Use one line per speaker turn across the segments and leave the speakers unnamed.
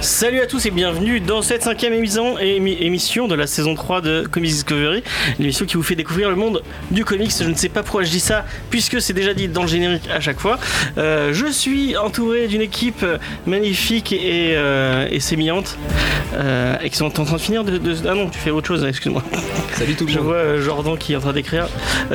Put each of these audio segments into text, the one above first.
Salut à tous et bienvenue dans cette cinquième émission, émi- émission de la saison 3 de Comics Discovery, l'émission qui vous fait découvrir le monde du comics. Je ne sais pas pourquoi je dis ça, puisque c'est déjà dit dans le générique à chaque fois. Euh, je suis entouré d'une équipe magnifique et, euh, et sémillante, euh, et qui sont en train de finir de, de- Ah non, tu fais autre chose, excuse-moi.
Salut tout le
Je
monde.
vois euh, Jordan qui est en train d'écrire.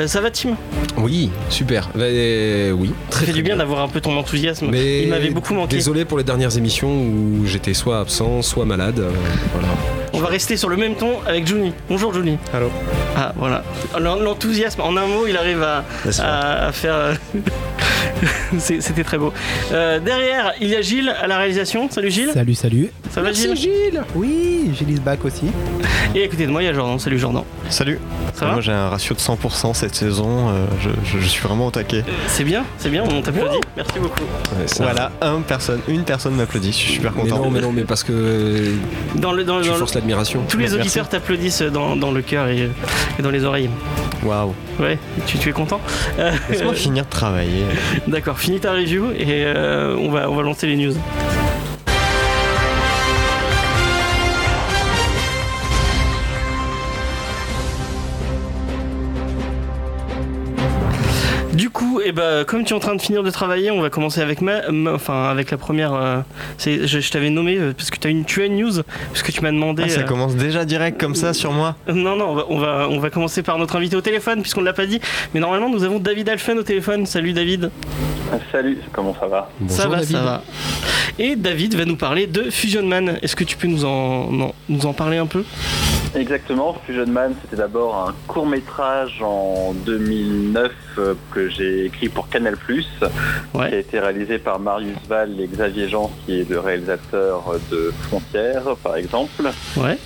Ça va, Tim?
Oui, super. Bah, oui,
Ça
très
fait
très
du bien d'avoir un peu ton enthousiasme.
Mais
Il m'avait beaucoup manqué.
Désolé pour les dernières émissions où soit absent, soit malade. euh.
On va rester sur le même ton avec Juni. Bonjour Juni.
Allô.
Ah voilà. L'en- L'enthousiasme, en un mot, il arrive à,
N'est-ce
à- à faire. euh, C'était très beau. Euh, derrière, il y a Gilles à la réalisation. Salut Gilles.
Salut, salut.
Ça va Gilles
Gilles
Oui, Gilles is back aussi.
Et à côté de moi, il y a Jordan. Salut Jordan.
Salut.
Ça va
Moi j'ai un ratio de 100% cette saison. euh, je, je- je suis vraiment au taquet.
C'est bien, c'est bien, on t'applaudit. Merci beaucoup.
Ouais,
Voilà, un personne, une personne m'applaudit. Je suis super
Mais
content.
non, mais non, mais parce que
Dans le, dans,
tu
dans le- tous les auditeurs t'applaudissent dans, dans le cœur et, et dans les oreilles.
Waouh.
Ouais, tu, tu es content Euh,
Laisse-moi finir de travailler.
D'accord, finis ta review et euh, on, va, on va lancer les news. Du coup, eh ben, comme tu es en train de finir de travailler, on va commencer avec ma, ma- enfin avec la première. euh, je, je t'avais nommé euh, parce que as une, tu as une news, parce que tu m'as demandé.
Ah, ça
euh,
commence déjà direct comme ça sur moi.
non, non, on va, on va, on va commencer par notre invité au téléphone, puisqu'on ne l'a pas dit. Mais normalement, nous avons David Alphen au téléphone. Salut David.
Salut, comment ça va?
Bonjour,
ça va,
David.
ça va. Et David va nous parler de Fusion Man. Est-ce que tu peux nous en, non, nous en parler un peu?
Exactement, Fusion Man, c'était d'abord un court métrage en 2009 euh, que j'ai écrit pour Canal+, qui a été réalisé par Marius Val et Xavier Jean, qui est le réalisateur de Frontières, par exemple.
Ouais.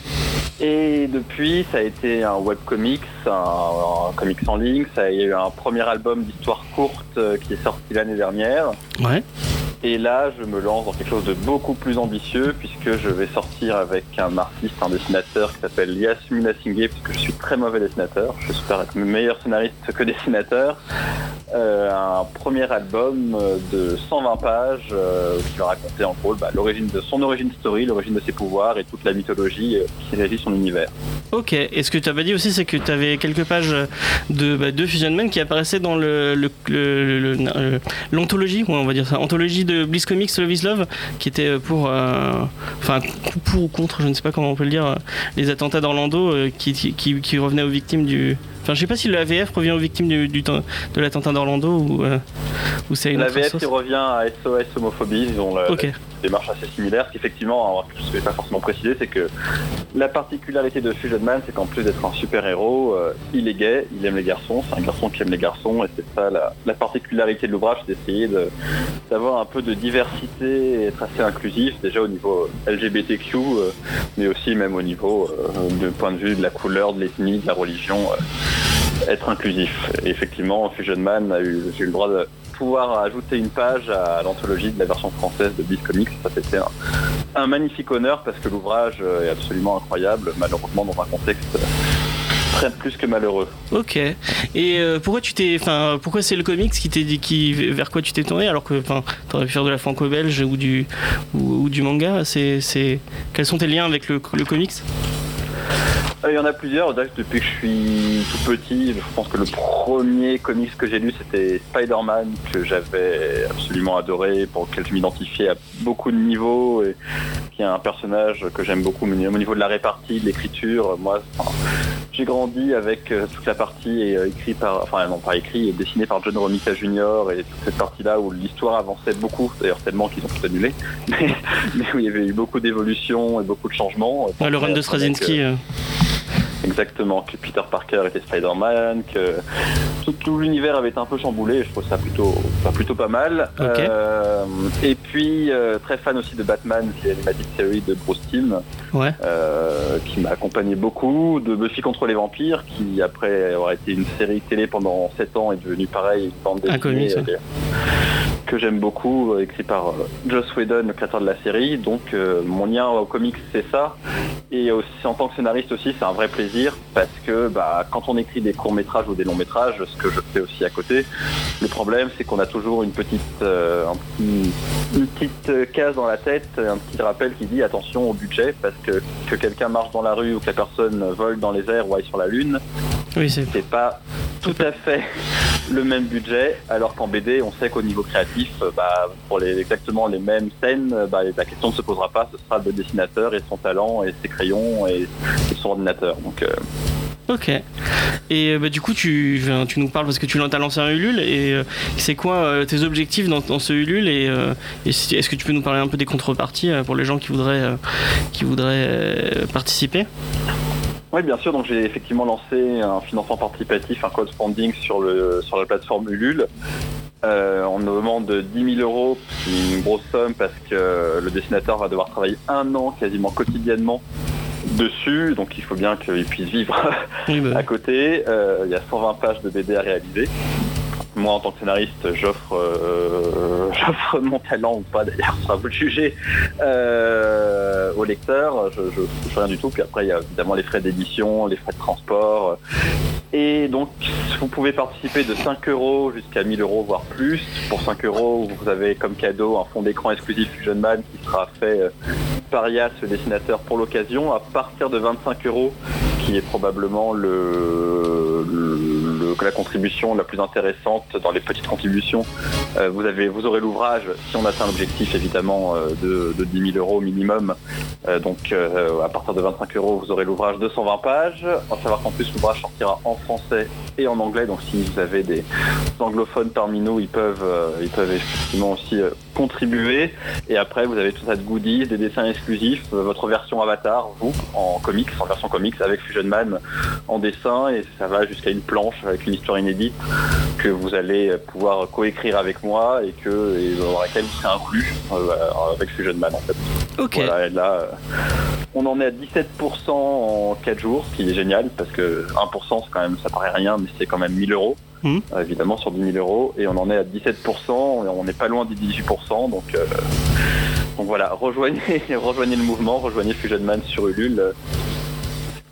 Et depuis, ça a été un webcomics, un, un comics en ligne, ça a eu un premier album d'histoire courte euh, qui est sorti l'année dernière.
Ouais.
Et là, je me lance dans quelque chose de beaucoup plus ambitieux puisque je vais sortir avec un artiste, un dessinateur qui s'appelle Yasmina Singhe, puisque je suis très mauvais dessinateur. Je suis être meilleur scénariste que dessinateur. Euh, un premier album euh, de 120 pages euh, qui va raconter en gros bah, l'origine de son origine story, l'origine de ses pouvoirs et toute la mythologie qui régit son univers.
Ok. Et ce que tu pas dit aussi, c'est que tu avais quelques pages de, bah, Fusion Man qui apparaissaient dans le, le- le- l'anthologie, on va dire ça, anthologie de Bliss Comics Love is Love, qui était pour, euh, enfin, pour ou contre, je ne sais pas comment on peut le dire, euh, les attentats d'Orlando euh, qui revenaient aux victimes du. Enfin, je sais pas si le AVF revient aux victimes du, du de l'attentat d'Orlando ou, euh, ou c'est une
La
autre
VF
sauce.
qui revient à SOS homophobie, ils ont la, démarche assez similaire. Effectivement, je ne vais pas forcément préciser, c'est que la particularité de Fusion Man, c'est qu'en plus d'être un super-héros, euh, il est gay, il aime les garçons, c'est un garçon qui aime les garçons, et c'est ça la, la particularité de l'ouvrage, c'est d'essayer de- d'avoir un peu de diversité et être assez inclusif, déjà au niveau LGBTQ, euh, mais aussi même au niveau euh, de point de vue de la couleur, de l'ethnie, de la religion, être inclusif. Effectivement, Fusion Man a eu, le droit de pouvoir ajouter une page à l'anthologie de la version française de Beat Comics. Ça, c'était un, un magnifique honneur parce que l'ouvrage est absolument incroyable, malheureusement dans un contexte très plus que malheureux.
Ok. Et euh, pourquoi tu t'es, enfin, pourquoi c'est le comics qui t'est dit, qui vers quoi tu t'es tourné alors que, enfin, t'aurais pu faire de la franco-belge ou du ou, du manga? C'est, quels sont tes liens avec le, comics?
Il y en a plusieurs. Depuis que je suis tout petit, je pense que le premier comics que j'ai lu, c'était Spider-Man, que j'avais absolument adoré, pour lequel je m'identifiais à beaucoup de niveaux, et qui est un personnage que j'aime beaucoup, mais au niveau de la répartie, de l'écriture, moi, enfin, j'ai grandi avec euh, toute la partie euh, écrite par, enfin non pas écrit, et dessinée par John Romita Jr. et toute cette partie-là où l'histoire avançait beaucoup, d'ailleurs tellement qu'ils ont tout annulé, mais, mais où il y avait eu beaucoup d'évolutions et beaucoup de changements.
Ouais, Le run de Straczynski.
euh,
euh,
Exactement, que Peter Parker était Spider-Man, que tout, tout l'univers avait été un peu chamboulé, je trouve ça plutôt, plutôt pas mal. Euh, et puis, euh, très fan aussi de Batman, qui est l'animated série de Bruce Timm,
Ouais.
euh, qui m'a accompagné beaucoup, de Buffy contre les vampires, qui après avoir été une série télé pendant 7 ans est devenue pareil, une bande dessinée. Que j'aime beaucoup, euh, écrit par euh, Joss Whedon, le créateur de la série. Donc euh, mon lien au comics c'est ça. Et aussi en tant que scénariste aussi c'est un vrai plaisir parce que bah, quand on écrit des courts métrages ou des longs métrages, ce que je fais aussi à côté, le problème c'est qu'on a toujours une petite, euh, un petit- une petite case dans la tête, un petit rappel qui dit attention au budget parce que que quelqu'un marche dans la rue ou que la personne vole dans les airs ou aille sur la lune,
Oui, c'est
pas tout à fait le même budget, alors qu'en BD, on sait qu'au niveau créatif, euh, bah, pour les, exactement les mêmes scènes, euh, bah, la question ne se posera pas, ce sera le dessinateur et son talent et ses crayons et, son ordinateur. Donc, euh,
Ok. Et bah, du coup, tu, nous parles parce que tu as lancé un Ulule. Et c'est quoi tes objectifs dans, ce Ulule Et, est-ce que tu peux nous parler un peu des contreparties pour les gens qui voudraient, qui voudraient participer?
Oui, bien sûr. Donc, j'ai effectivement lancé un financement participatif, un crowdfunding sur, le, sur la plateforme Ulule. Euh, on nous demande 10 000 euros, une grosse somme parce que le dessinateur va devoir travailler un an quasiment quotidiennement dessus. Donc, il faut bien qu'il puisse vivre
Oui, bah,
À côté, euh, il y a 120 pages de BD à réaliser. Moi, en tant que scénariste, j'offre, euh, j'offre mon talent ou pas, d'ailleurs, ça vous le juger, euh, au lecteur. Je, je touche rien du tout. Puis après, il y a évidemment les frais d'édition, les frais de transport. Et donc, vous pouvez participer de 5 euros jusqu'à 1000 euros, voire plus. Pour 5 euros, vous avez comme cadeau un fond d'écran exclusif Fusion Man qui sera fait euh, par Yas, le dessinateur, pour l'occasion. À partir de 25 euros, qui est probablement le, le- la contribution la plus intéressante dans les petites contributions. Euh, vous, avez, vous aurez l'ouvrage, si on atteint l'objectif évidemment euh, de, de 10 000 euros minimum. Euh, donc à partir de 25 euros, vous aurez l'ouvrage de 120 pages. À savoir qu'en plus l'ouvrage sortira en français et en anglais. Donc si vous avez des anglophones parmi nous, ils peuvent, ils peuvent effectivement aussi contribuer. Et après, vous avez tout ça de goodies, des dessins exclusifs, votre version avatar, vous, en comics, en version comics, avec Fusion Man en dessin, et ça va jusqu'à une planche avec une histoire inédite que vous allez pouvoir coécrire avec moi et que et dans laquelle vous serez inclus euh, avec Fusion Man en fait.
ok.
Voilà, et là, euh, on en est à 17% en 4 jours, ce qui est génial parce que 1% c'est quand même, ça paraît rien, mais c'est quand même 1000 euros.
Mhm.
euh, évidemment sur 10 000 euros et on en est à 17%, et on n'est pas loin des 18%, donc, euh, donc voilà, rejoignez, rejoignez le mouvement, rejoignez Fusion Man sur Ulule,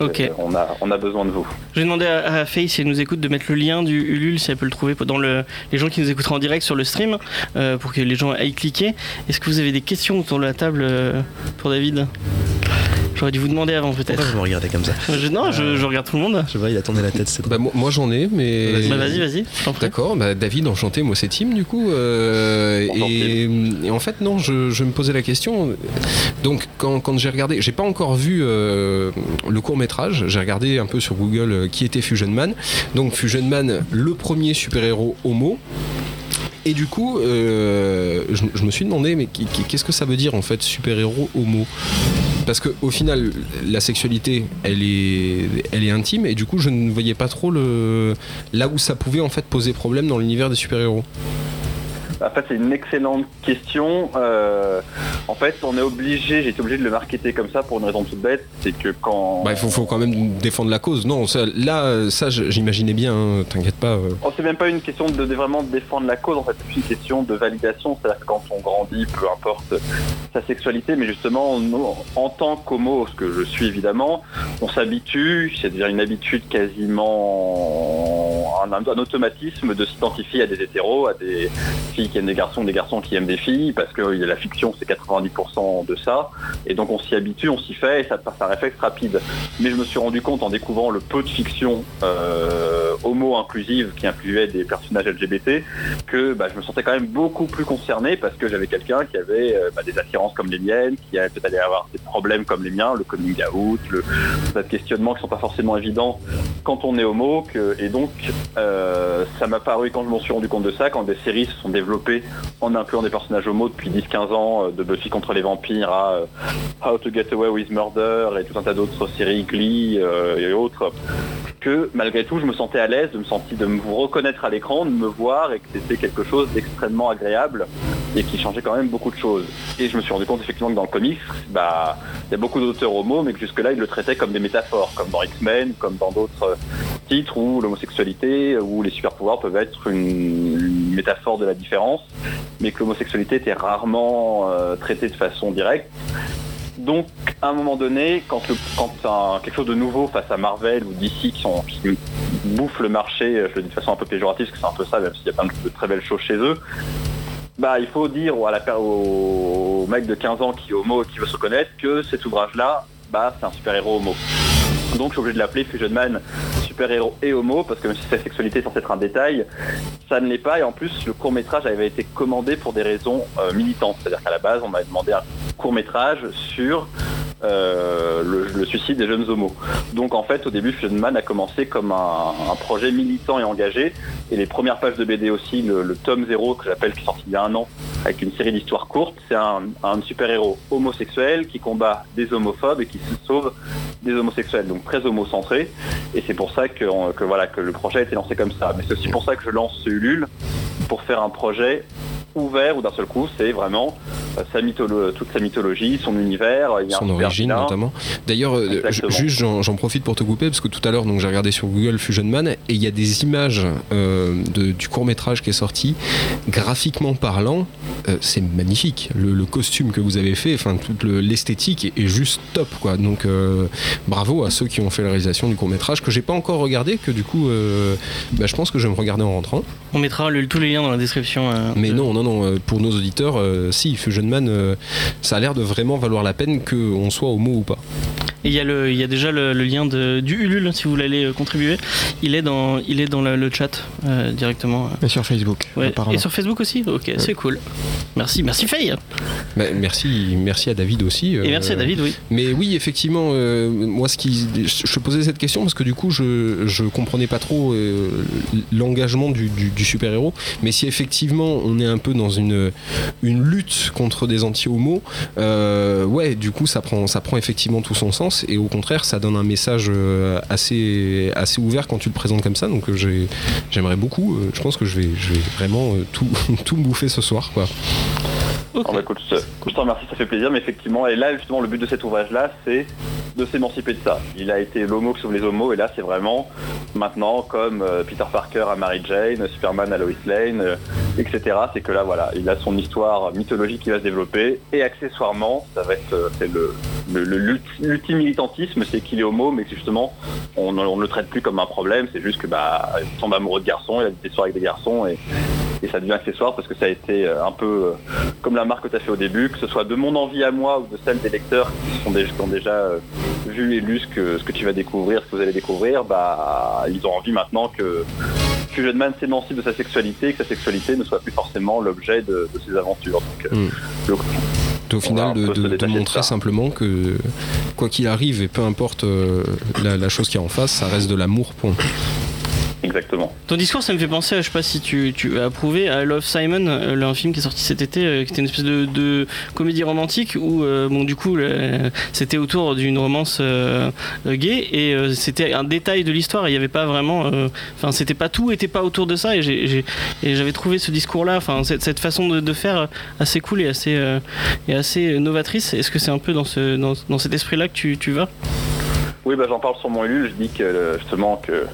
euh,
Ok.
euh, on, a, on a besoin de vous.
J'ai demandé à, à Faye si elle nous écoute de mettre le lien du Ulule, si elle peut le trouver dans le, les gens qui nous écouteront en direct sur le stream, euh, pour que les gens aillent cliquer. Est-ce que vous avez des questions autour de la table euh, pour David? J'aurais dû vous demander avant
Pourquoi
peut-être.
vous me regardez comme ça?
Je- non, je, je regarde tout le monde.
Je vois, il a tourné la tête, c'est
Bah, moi, moi, j'en ai, mais.
Bah vas-y, vas-y, je t'en prie.
D'accord, bah, David, enchanté, moi c'est Tim du coup. euh, et, et en fait, non, je, je me posais la question. Donc, quand, quand j'ai regardé, j'ai pas encore vu euh, le court j'ai regardé un peu sur Google euh, qui était Fusion Man. Donc, Fusion Man, le premier super-héros homo. Et du coup, euh, je, me suis demandé, mais qu'est-ce que ça veut dire en fait, super-héros homo? Parce que au final, la sexualité, elle est, elle est intime, et du coup, je ne voyais pas trop le, là où ça pouvait en fait poser problème dans l'univers des super-héros.
En fait, c'est une excellente question. Euh, en fait, on est obligé, j'ai été obligé de le marketer comme ça pour une raison toute bête, c'est que quand...
Bah, il faut, faut quand même défendre la cause. Non, ça, là, ça, j'imaginais bien, hein, t'inquiète pas. euh.
Oh, c'est même pas une question de, de vraiment défendre la cause, en fait, c'est une question de validation. C'est-à-dire que quand on grandit, peu importe sa sexualité, mais justement, nous, en tant qu'homo, ce que je suis évidemment, on s'habitue, c'est déjà une habitude quasiment, un, un automatisme de s'identifier à des hétéros, à des filles qui aiment des garçons, des garçons qui aiment des filles, parce que la fiction, c'est 90% de ça, et donc on s'y habitue, on s'y fait, et ça passe un réflexe rapide. Mais je me suis rendu compte en découvrant le peu de fiction euh, homo-inclusive qui incluait des personnages LGBT que bah, je me sentais quand même beaucoup plus concerné parce que j'avais quelqu'un qui avait euh, bah, des attirances comme les miennes, qui allait peut-être avoir des problèmes comme les miens, le coming out, le, de questionnements qui sont pas forcément évidents quand on est homo. Que, et donc euh, ça m'a paru quand je m'en suis rendu compte de ça, quand des séries se sont développées en incluant des personnages homo depuis 10-15 ans, euh, de Buffy contre les vampires à euh, How to Get Away with Murder et tout un tas d'autres séries, Glee euh, et autres, que malgré tout je me sentais à l'aise de me sentir de me reconnaître à l'écran, de me voir et que c'était quelque chose d'extrêmement agréable et qui changeait quand même beaucoup de choses. Et je me suis rendu compte effectivement que dans le comics, bah il y a beaucoup d'auteurs homo, mais que jusque-là ils le traitaient comme des métaphores, comme dans X-Men, comme dans d'autres titres où l'homosexualité ou les super pouvoirs peuvent être une, métaphore de la différence, mais que l'homosexualité était rarement traitée de façon directe. Donc, à un moment donné, quand, quelque chose de nouveau face à Marvel ou DC qui, sont, bouffent le marché, je le dis de façon un peu péjorative, parce que c'est un peu ça, même s'il y a plein de, très belles choses chez eux, bah, il faut dire à la, au, mec de 15 ans qui est homo et qui veut se reconnaître que cet ouvrage-là, bah, c'est un super-héros homo. Donc je suis obligé de l'appeler Fusion Man super-héros et homo, parce que même si sa sexualité est censée être un détail, ça ne l'est pas. Et en plus, le court métrage avait été commandé pour des raisons euh, militantes. C'est-à-dire qu'à la base, on m'avait demandé un court métrage sur euh, le, suicide des jeunes homos. Donc en fait, au début, Fusion Man a commencé comme un, projet militant et engagé. Et les premières pages de BD aussi, le, tome 0 que j'appelle, qui est sorti il y a un an, avec une série d'histoires courtes, c'est un, super-héros homosexuel qui combat des homophobes et qui se sauve des homosexuels, donc très homocentré. Et c'est pour ça que, voilà, que le projet a été lancé comme ça. Mais c'est aussi pour ça que je lance ce Ulule, pour faire un projet ouvert ou d'un seul coup, c'est vraiment euh, sa toute sa mythologie, son univers,
son origine notamment. D'ailleurs, euh, juste j'en profite pour te couper parce que tout à l'heure, donc j'ai regardé sur Google Fusion Man et il y a des images euh, du court métrage qui est sorti. Graphiquement parlant, c'est magnifique. Le, costume que vous avez fait, enfin toute l'esthétique est, juste top quoi. Donc bravo à ceux qui ont fait la réalisation du court métrage que j'ai pas encore regardé, que du coup, bah, je pense que je vais me regarder en rentrant.
On mettra tous les liens dans la description.
Mais non, non, non. pour nos auditeurs, si Fusion Man, euh, ça a l'air de vraiment valoir la peine qu'on soit homo ou pas.
Et il y, a le, il y a déjà le, lien de, du Ulule si vous voulez aller euh, contribuer. Il est dans, il est dans le, chat euh, directement.
Et sur Facebook.
Et sur Facebook aussi Ok, c'est cool. Merci, merci Faye.
Bah, merci, merci à David aussi.
Et merci à David, oui.
Mais oui, effectivement, moi, ce qui, je te posais cette question parce que du coup, je, je comprenais pas trop l'engagement du, du super-héros. Mais si effectivement, on est un peu dans une, une lutte contre des anti-homos, euh, ouais, du coup, ça prend, ça prend effectivement tout son sens. Et au contraire, ça donne un message euh, assez, ouvert quand tu le présentes comme ça. Donc, euh, j'aimerais beaucoup. je pense que je vais, vraiment tout, tout bouffer ce soir.
Bah, écoute, je te remercie, ça fait plaisir, mais effectivement, et là justement le but de cet ouvrage-là, c'est de s'émanciper de ça. Il a été l'homo qui sauve les homos, et là c'est vraiment maintenant comme Peter Parker à Mary Jane, Superman à Lois Lane, etc. C'est que là voilà, il a son histoire mythologique qui va se développer, et accessoirement, ça va être c'est le, l'ultime militantisme, c'est qu'il est homo, mais que justement on ne le traite plus comme un problème, c'est juste que bah tombe amoureux de garçons, il a des histoires avec des garçons, et, et ça devient accessoire parce que ça a été un peu comme la marque que tu as fait au début, que ce soit de mon envie à moi ou de celle des lecteurs qui, sont ont déjà euh, vu et lu ce que, ce que tu vas découvrir, ce que vous allez découvrir, bah, ils ont envie maintenant que Fusion Man s'émancipe de sa sexualité et que sa sexualité ne soit plus forcément l'objet de, ses aventures. Donc, euh,
hmm. au final, de, montrer simplement que quoi qu'il arrive et peu importe euh, la, la, chose qui est en face, ça reste de l'amour. Point.
Exactement.
Ton discours, ça me fait penser, je sais pas si tu, as approuvé, à Love Simon, euh, un film qui est sorti cet été, euh, qui était une espèce de, comédie romantique où, euh, bon, du coup, c'était autour d'une romance gay et c'était un détail de l'histoire. Il n'y avait pas vraiment, enfin, c'était pas tout, était pas autour de ça et j'avais trouvé ce discours-là, enfin, cette, façon de, faire assez cool et assez, et assez novatrice. Est-ce que c'est un peu dans, ce, dans, dans cet esprit-là que tu vas?
Oui, bah, j'en parle sur mon Ulule. Je dis que justement que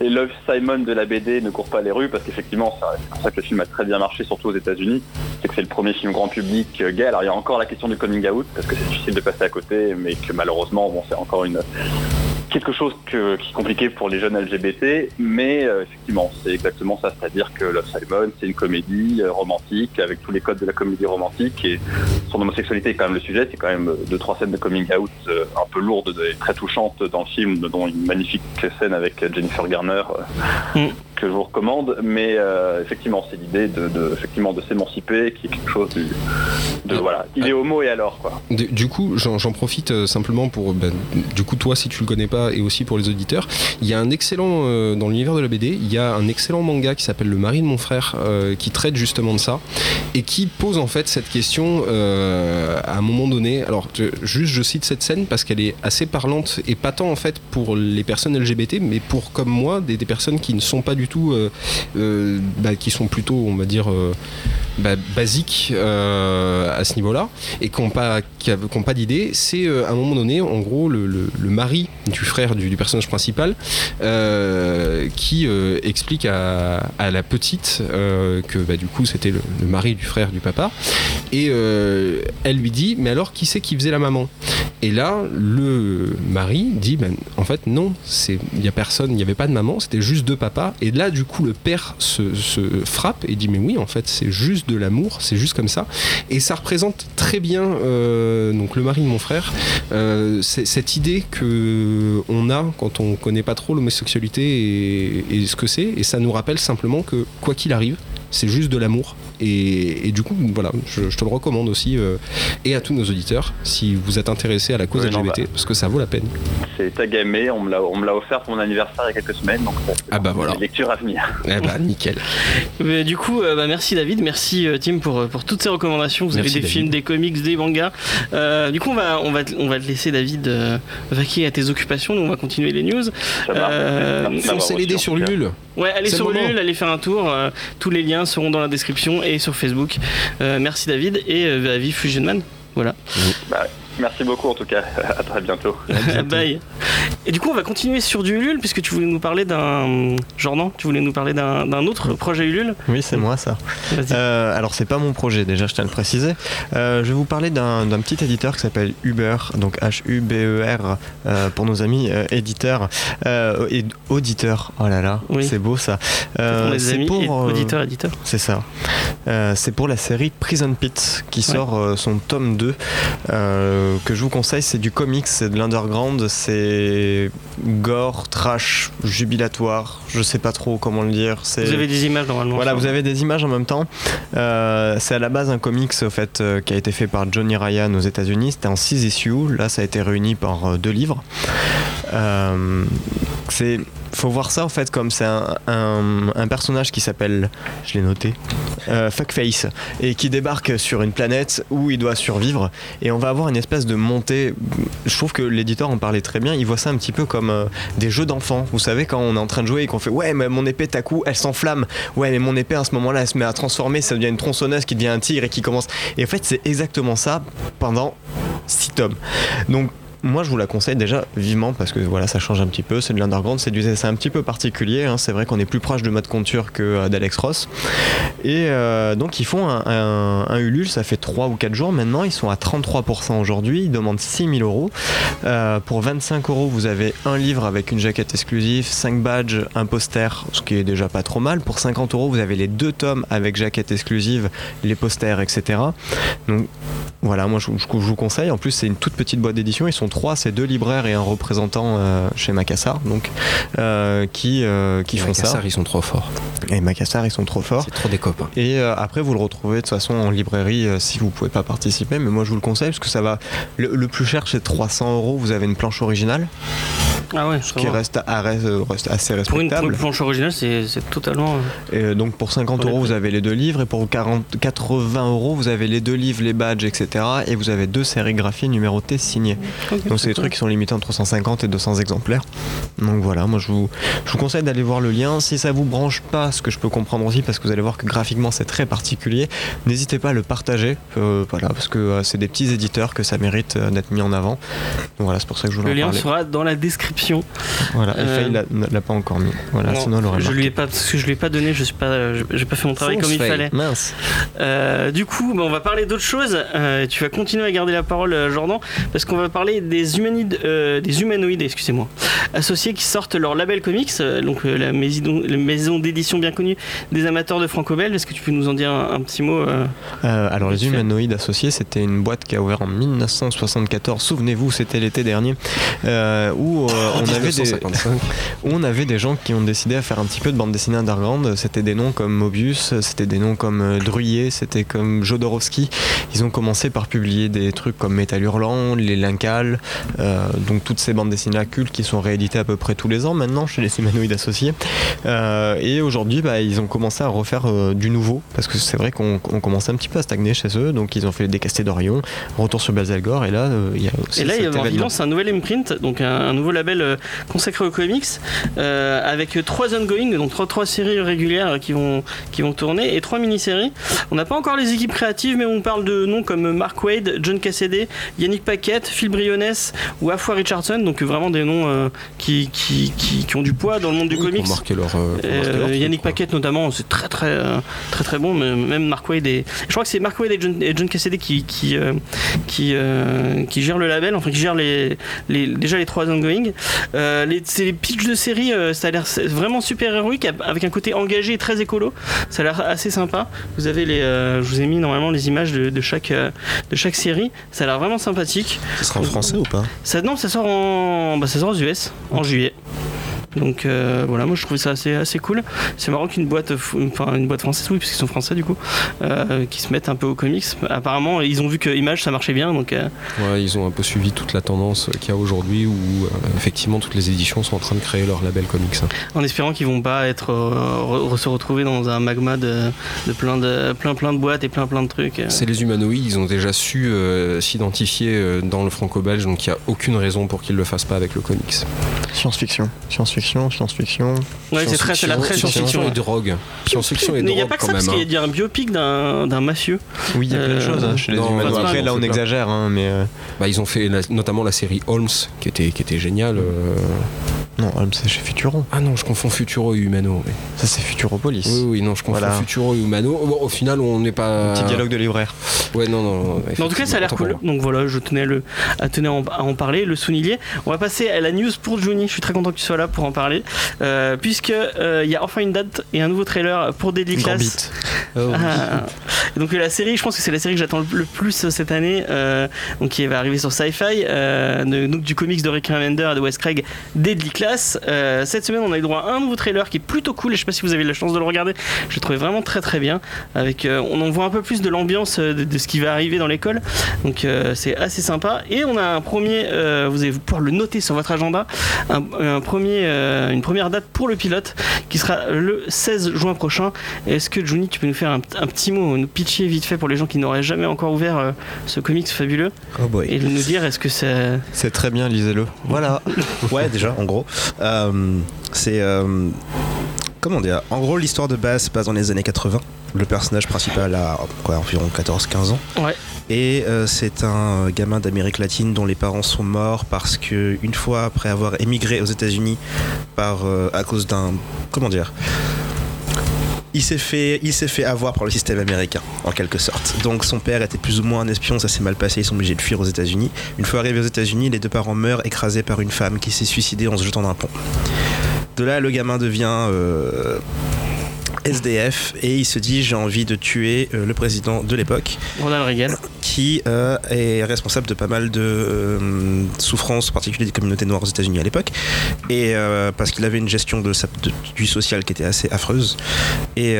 les Love Simon de la BD ne courent pas les rues parce qu'effectivement, c'est pour ça que le film a très bien marché, surtout aux États-Unis. C'est que c'est le premier film grand public euh, gay. Alors il y a encore la question du coming out parce que c'est difficile de passer à côté, mais que malheureusement, bon, c'est encore une quelque chose qui est compliqué pour les jeunes LGBT, mais euh, effectivement, c'est exactement ça. C'est-à-dire que Love Simon, c'est une comédie euh, romantique avec tous les codes de la comédie romantique et son homosexualité est quand même le sujet. C'est quand même deux trois scènes de coming out un peu lourdes et très touchantes dans le film, dont une magnifique scène avec Jennifer Garner. Mm que je vous recommande, mais euh, effectivement, c'est l'idée de, effectivement de s'émanciper, qui est quelque chose de, voilà, il est homo et alors quoi.
Du, coup, j'en profite euh, simplement pour, ben, du coup, toi, si tu le connais pas, et aussi pour les auditeurs, il y a un excellent euh, dans l'univers de la BD, il y a un excellent manga qui s'appelle Le mari de mon frère, qui traite justement de ça et qui pose en fait cette question à un moment donné. Alors, juste, je cite cette scène parce qu'elle est assez parlante et pas tant en fait pour les personnes LGBT, mais pour comme moi des, des personnes qui ne sont pas du tout, euh, euh, bah, qui sont plutôt, on va dire, bah, basiques euh, à ce niveau-là et qui n'ont pas, qui pas d'idée. C'est euh, à un moment donné, en gros, le, le- mari du frère du, du personnage principal euh, qui euh, explique à, à la petite que bah, du coup c'était le, mari du frère du papa et elle lui dit mais alors qui c'est qui faisait la maman? Et là le mari dit ben, en fait non il y a personne il n'y avait pas de maman c'était juste deux papas et là du coup le père se, se frappe et dit mais oui en fait c'est juste de l'amour c'est juste comme ça. Et ça représente très bien euh, donc le mari de mon frère euh, cette idée que on a quand on connaît pas trop l'homosexualité et ce que c'est. Et ça nous rappelle simplement que quoi qu'il arrive c'est juste de l'amour et, et du coup voilà je, je te le recommande aussi euh, et à tous nos auditeurs si vous êtes intéressés à la cause
Ouais, non,
LGBT
bah.
parce que ça vaut la peine
C'est Tagamé, on me l'a on me l'a offert pour mon anniversaire il y a quelques semaines, donc c'est
Ah bah
une
voilà.
lecture à venir.
eh bah nickel
Mais du coup, euh, bah, merci David, merci euh, Tim pour, euh, pour toutes ces recommandations. Vous
Merci,
avez des
David.
films, des comics, des mangas. Euh, du coup, on va, on, va, te- on va te laisser David euh, vaquer à tes occupations. Nous, on va continuer les news. Euh,
foncez l'aider sur. Ulule
Ouais, allez sur. Ulule, allez faire un tour. euh, tous les liens seront dans la description et sur Facebook. Euh, merci David et euh, bah, vive Fusion Man. Voilà.
Merci beaucoup en tout cas, à très bientôt.
Bye. Et du coup, on va continuer sur du Ulule puisque tu voulais nous parler d'un. Jordan, tu voulais nous parler d'un d'un autre projet Ulule.
Oui, c'est moi ça. Euh, alors c'est pas mon projet déjà, je tiens à le préciser. Euh, je vais vous parler d'un d'un petit éditeur qui s'appelle Uber, donc H-U-B-E-R euh, pour nos amis euh, éditeurs euh, et auditeurs. Oh là là,
Oui.
c'est beau ça. Euh,
pour les
c'est pour, euh,
auditeurs, éditeurs.
C'est ça. Euh, c'est pour la série Prison Pit qui sort euh, son tome 2 euh, que je vous conseille. C'est du comics, c'est de l'underground, c'est gore, trash, jubilatoire. Je sais pas trop comment le dire. C'est
Vous avez des images normalement.
voilà, vous avez des images en même temps. Euh, c'est à la base un comics au fait, euh, qui a été fait par Johnny Ryan aux États-Unis. C'était en 6 issues. Là, ça a été réuni par deux livres. C'est faut voir ça en fait comme c'est un, un- personnage qui s'appelle, je l'ai noté, euh, Fuckface, et qui débarque sur une planète où il doit survivre. Et on va avoir une espèce de montée. Je trouve que l'éditeur en parlait très bien. Il voit ça un petit peu comme euh, des jeux d'enfants. Vous savez, quand on est en train de jouer et qu'on fait Ouais, mais mon épée, à coup, elle s'enflamme. Ouais, mais mon épée, à ce moment-là, elle se met à transformer. Ça devient une tronçonneuse qui devient un tigre et qui commence. Et en fait, c'est exactement ça pendant 6 tomes. Donc, moi, je vous la conseille déjà vivement parce que voilà, ça change un petit peu. C'est de l'underground, c'est du un petit peu particulier. hein. C'est vrai qu'on est plus proche de Matt Conture que euh, d'Alex Ross. Et euh, donc, ils font un, un, Ulule, ça fait 3 ou 4 jours maintenant. Ils sont à 33% aujourd'hui. Ils demandent 6000 euros. Euh, pour 25 euros, vous avez un livre avec une jaquette exclusive, 5 badges, un poster, ce qui est déjà pas trop mal. Pour 50 euros, vous avez les deux tomes avec jaquette exclusive, les posters, etc. Donc voilà, moi je, je- je vous conseille. En plus, c'est une toute petite boîte d'édition. Ils sont trois, c'est deux libraires et un représentant euh, chez Macassar, donc euh, qui euh, qui font ça.
Macassar, ils sont trop forts
Et Macassar, ils sont trop forts.
c'est trop des copains
Et après, vous le retrouvez de toute façon en librairie si vous pouvez pas participer. Mais moi, je vous le conseille parce que ça va. Le, le plus cher, c'est 300 euros. Vous avez une planche originale?
Ah ouais,
ce
ça
qui reste, à- reste- reste assez
une, pour
respectable.
une planche originale, c'est totalement. euh,
Et donc pour 50
Pour les
euros, vous avez les deux livres. Et pour 40, 80 euros, vous avez les deux livres, les badges, etc. Et vous avez deux sérigraphies numérotées signées. Donc c'est des
cool.
trucs qui sont limités entre 350 et 200 exemplaires. Donc voilà, moi je vous, je vous conseille d'aller voir le lien. Si ça vous branche pas, ce que je peux comprendre aussi, parce que vous allez voir que graphiquement c'est très particulier, n'hésitez pas à le partager. euh, voilà, parce que euh, c'est des petits éditeurs que ça mérite euh, d'être mis en avant. Donc voilà, c'est pour ça que je voulais
Le
en
lien
parler.
sera dans la description.
Voilà, et
Euh,
Faye l'a- ne l'a pas encore mis. Voilà,
Non,
sinon elle
je
marqué.
lui ai pas parce que je lui ai pas donné. Je suis pas. J'ai pas fait mon travail
Fonce,
comme il
Faye.
fallait.
Mince.
Euh, du coup, bah, on va parler d'autre chose. Euh, tu vas continuer à garder la parole, euh, Jordan, parce qu'on va parler des humanoïdes, euh, des humanoïdes, excusez-moi, associés qui sortent leur label comics, euh, donc euh, la maison, la maison d'édition bien connue des amateurs de franco-belge. Est-ce que tu peux nous en dire un, un petit mot euh,
Euh, alors les humanoïdes associés, c'était une boîte qui a ouvert en 1974. Souvenez-vous, c'était l'été dernier, euh, où euh, on avait des
1955.
où on avait des gens qui ont décidé à faire un petit peu de bande dessinée underground. C'était des noms comme Mobius, c'était des noms comme euh, Druyer, c'était comme Jodorowsky. Ils ont commencé par publier des trucs comme Métal Hurlant, Les Lincals, euh, donc toutes ces bandes dessinées à cultes qui sont rééditées à peu près tous les ans maintenant chez les humanoïdes associés. Euh, et aujourd'hui, bah, ils ont commencé à refaire euh, du nouveau parce que c'est vrai qu'on on commençait un petit peu à stagner chez eux. Donc ils ont fait Décasté d'Orion, Retour sur Belzalgore, et là, euh, il y a aussi
Et là, il y un nouvel imprint, donc un, un nouveau label label consacré aux comics, avec trois ongoing, donc trois, trois séries régulières qui vont, qui vont tourner, et trois mini-séries. On n'a pas encore les équipes créatives, mais on parle de noms comme Mark Wade, John Cassidy, Yannick Paquette, Phil Briones ou Afua Richardson, donc vraiment des noms qui, qui, qui, ont du poids dans le monde du comics.
Leur,
Yannick Paquette notamment, c'est très très très très bon, même Mark Wade et je crois que c'est Mark Wade et John, et John Cassidy qui qui, qui, qui gèrent le label, enfin qui gèrent les, les déjà les trois ongoing. Les, c'est les pitchs de série, ça a l'air vraiment super héroïque avec un côté engagé et très écolo. Ça a l'air assez sympa. Vous avez les, je vous ai mis normalement les images de, chaque de chaque série. Ça a l'air vraiment sympathique.
Ça sera en français ou pas?
Ça, Non, ça sort en, bah, ça sort aux US en juillet. Donc euh, voilà, moi je trouvais ça assez, assez cool. C'est marrant qu'une boîte, enfin une boîte française, oui, puisqu'ils sont français du coup, euh, qui se mettent un peu au comics. Apparemment, ils ont vu que Image ça marchait bien, donc. Euh,
ouais, ils ont un peu suivi toute la tendance qu'il y a aujourd'hui, où effectivement toutes les éditions sont en train de créer leur label comics. Hein.
En espérant qu'ils vont pas être se retrouver dans un magma de, plein de plein plein de boîtes et plein plein de trucs.
C'est les humanoïdes, ils ont déjà su s'identifier dans le franco-belge, donc il n'y a aucune raison pour qu'ils le fassent pas avec le comics.
Science-fiction, science-fiction science-fiction.
Ouais, c'est très, c'est la très
science-fiction et drogue. Science-fiction et drogue.
Il n'y a pas que ça, parce qu'il y a un biopic d'un, d'un mafieux.
Oui, il y a plein de choses hein, chez les humains. Après, là, on exagère, hein, mais. Euh,
bah, ils ont fait notamment la série Holmes, qui était, qui était géniale. Euh.
Non, Holmes, c'est chez Futuro.
Ah non, je confonds Futuro et Humano.
Ça, c'est Futuropolis.
Oui, oui, non, je confonds Futuro et Humano. au final, on n'est pas.
Un petit dialogue de libraire.
Ouais, non, non.
en tout cas, ça a l'air cool. Donc voilà, je tenais, le, à, tenir à en parler. Le souligner. On va passer à la news pour Johnny. Je suis très content que tu sois là pour en parler. Euh, puisque euh, il y a enfin une date et un nouveau trailer pour Deadly Class. Oh, ah. donc la série, je pense que c'est la série que j'attends le plus cette année, euh, donc qui va arriver sur Sci-Fi, donc du comics de Rick Remender et de Wes Craig, Deadly Class. Cette semaine, on a eu droit à un nouveau trailer qui est plutôt cool. Et je sais pas si vous avez eu la chance de le regarder. Je l'ai trouvé vraiment très très bien. Avec, on en voit un peu plus de l'ambiance de, ce qui va arriver dans l'école. Donc c'est assez sympa. Et on a un premier, vous allez pouvoir le noter sur votre agenda, un, un premier, une première date pour le pilote qui sera le 16 juin prochain. Est-ce que Johnny, tu peux nous faire un, petit mot, nous pitcher vite fait pour les gens qui n'auraient jamais encore ouvert euh, ce comics fabuleux
oh
et nous dire est-ce que c'est.
C'est très bien, lisez-le.
Voilà. ouais, déjà, en gros. Euh, c'est. Euh, comment dire En gros, l'histoire de base se passe dans les années 80. Le personnage principal a quoi, environ 14-15 ans.
Ouais.
Et euh, c'est un gamin d'Amérique latine dont les parents sont morts parce que une fois après avoir émigré aux États-Unis par euh, à cause d'un comment dire il s'est fait, avoir par le système américain, en quelque sorte. Donc son père était plus ou moins un espion, ça s'est mal passé, ils sont obligés de fuir aux États-Unis. Une fois arrivés aux États-Unis, les deux parents meurent écrasés par une femme qui s'est suicidée en se jetant d'un pont. De là, le gamin devient euh, SDF et il se dit j'ai envie de tuer euh, le président de l'époque.
Ronald Reagan.
Qui euh, est responsable de pas mal de euh, souffrances, en particulier des communautés noires aux États-Unis à l'époque. Et parce qu'il avait une gestion de, sa, du social qui était assez affreuse. Et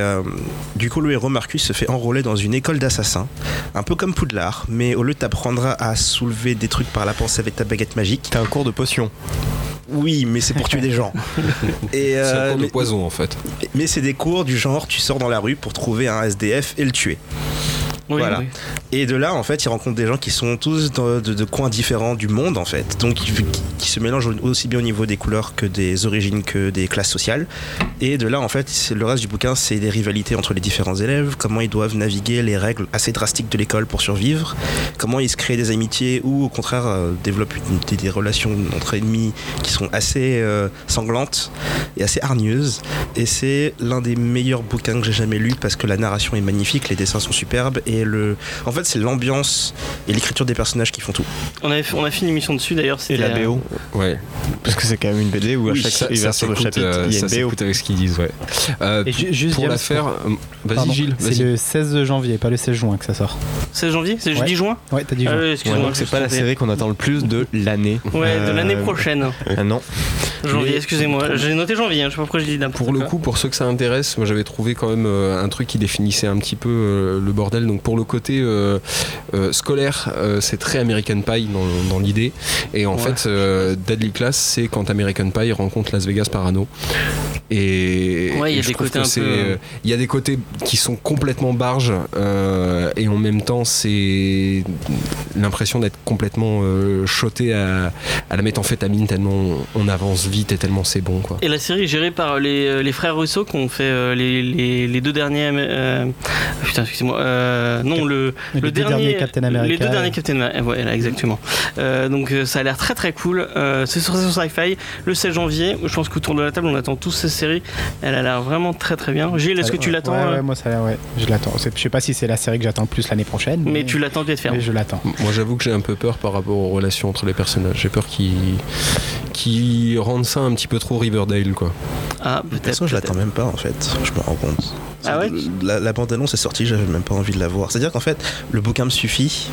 du coup, le héros Marcus se fait enrôler dans une école d'assassins, un peu comme Poudlard, mais au lieu de t'apprendre à soulever des trucs par la pensée avec ta baguette magique.
T'as un cours de potion.
Oui, mais c'est pour tuer des gens.
Et, c'est un cours de poison en fait.
Mais c'est des cours du genre tu sors dans la rue pour trouver un SDF et le tuer voilà. Et de là, en fait, il rencontre des gens qui sont tous de, coins différents du monde, en fait. Donc, qui, se mélangent aussi bien au niveau des couleurs que des origines que des classes sociales. Et de là, en fait, le reste du bouquin, c'est des rivalités entre les différents élèves, comment ils doivent naviguer les règles assez drastiques de l'école pour survivre, comment ils se créent des amitiés ou, au contraire, euh, développent des, relations entre ennemis qui sont assez euh, sanglantes et assez hargneuses. Et c'est l'un des meilleurs bouquins que j'ai jamais lu parce que la narration est magnifique, les dessins sont superbes le. En fait, c'est l'ambiance et l'écriture des personnages qui font tout.
On, avait, on a fait une émission dessus d'ailleurs.
Et la BO.
Ouais.
Parce que c'est quand même une BD où à chaque ça, version de chapitre,
euh, il y a une BO. avec ce qu'ils disent, ouais. Euh, juste pour la faire. Euh, vas-y, Gilles.
C'est le 16 janvier, pas le 16 juin que ça sort.
16 janvier C'est jeudi juin
Ouais, t'as dit juin.
donc c'est pas la série qu'on attend le plus de l'année.
Ouais, de l'année prochaine.
non.
Janvier, excusez-moi. J'ai noté janvier, hein, je sais pas pourquoi je dis
Pour le coup, pour ceux que ça intéresse, moi j'avais trouvé quand même un truc qui définissait un petit peu le bordel. Donc pour le côté euh, euh, scolaire, euh, c'est très American Pie dans, l'idée. Et en fait, Deadly Class, c'est quand American Pie rencontre Las Vegas Parano. Et
Ouais, il y a des côtés
c'est,
peu,
Il y a des côtés qui sont complètement barges et en même temps c'est l'impression d'être complètement shoté à, à la méthamphétamine tellement on avance vite et tellement c'est bon quoi.
Et la série est gérée par les, les frères Russo qui ont fait les, les, les deux derniers. euh, putain, excusez-moi. euh, non, le,
Les
le
deux
dernier.
derniers Captain America.
Les deux derniers Captain America. Voilà, exactement. Euh, donc euh, ça a l'air très très cool. Euh, c'est sur, sur Sci-Fi le 16 janvier. Je pense qu'autour de la table, on attend tous ces séries. Elle a l'air vraiment très très bien. Gilles, est-ce que tu
Ouais,
l'attends
ouais,
euh,
ouais, moi ça, ouais, je l'attends. Je sais pas si c'est la série que j'attends le plus l'année prochaine.
Mais tu l'attends pied de fer.
mais je l'attends.
Moi j'avoue que j'ai un peu peur par rapport aux relations entre les personnages. J'ai peur qu'ils rendent ça un petit peu trop Riverdale quoi.
Ah,
De toute
peut-être.
façon, je
peut-être.
l'attends même pas en fait, je me rends compte.
Ah ouais
La, la bande-annonce sortie, j'avais même pas envie de la voir. C'est-à-dire qu'en fait, le bouquin me suffit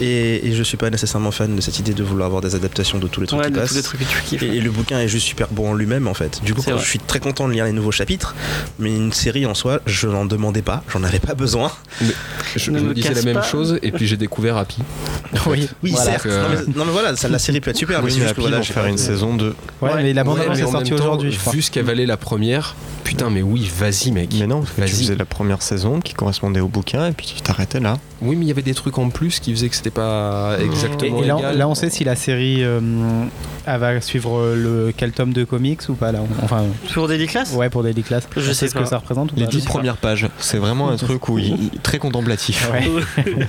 et, et je suis pas nécessairement fan de cette idée de vouloir avoir des adaptations de tous les trucs
Ouais,
qui
de
passent.
tous les trucs que tu kiffes.
Et, et le bouquin est juste super bon en lui-même en fait. Du coup, quand je suis très content de lire les nouveaux chapitres, mais une série en soi, je n'en demandais pas, j'en avais pas besoin.
Je,
Ne
je
me
me disais la même
pas.
chose et puis j'ai découvert Happy.
Oui,
Oui,
voilà.
certes.
Euh,
Non, mais, non, mais voilà, ça, la série peut être super, mais
Oui, mais Happy
voilà,
vont faire une saison 2.
Ouais,
Ouais.
mais la bande annonce est sortie aujourd'hui.
Vu ce qu'a valé la première, putain mais oui, vas-y mec.
Mais non, tu faisais la première saison qui correspondait au bouquin et puis tu t'arrêtais là.
Oui, mais il y avait des trucs en plus qui faisaient que c'était pas exactement
et là,
égal.
là, on sait si la série euh, elle va suivre euh, le quel tome de comics ou pas là. Enfin,
Pour Daily Class
ouais, pour Daily Class.
Je sais
ce que ça représente ou
Les dix
pas.
premières pages, c'est vraiment un truc où il, très contemplatif.
Ouais.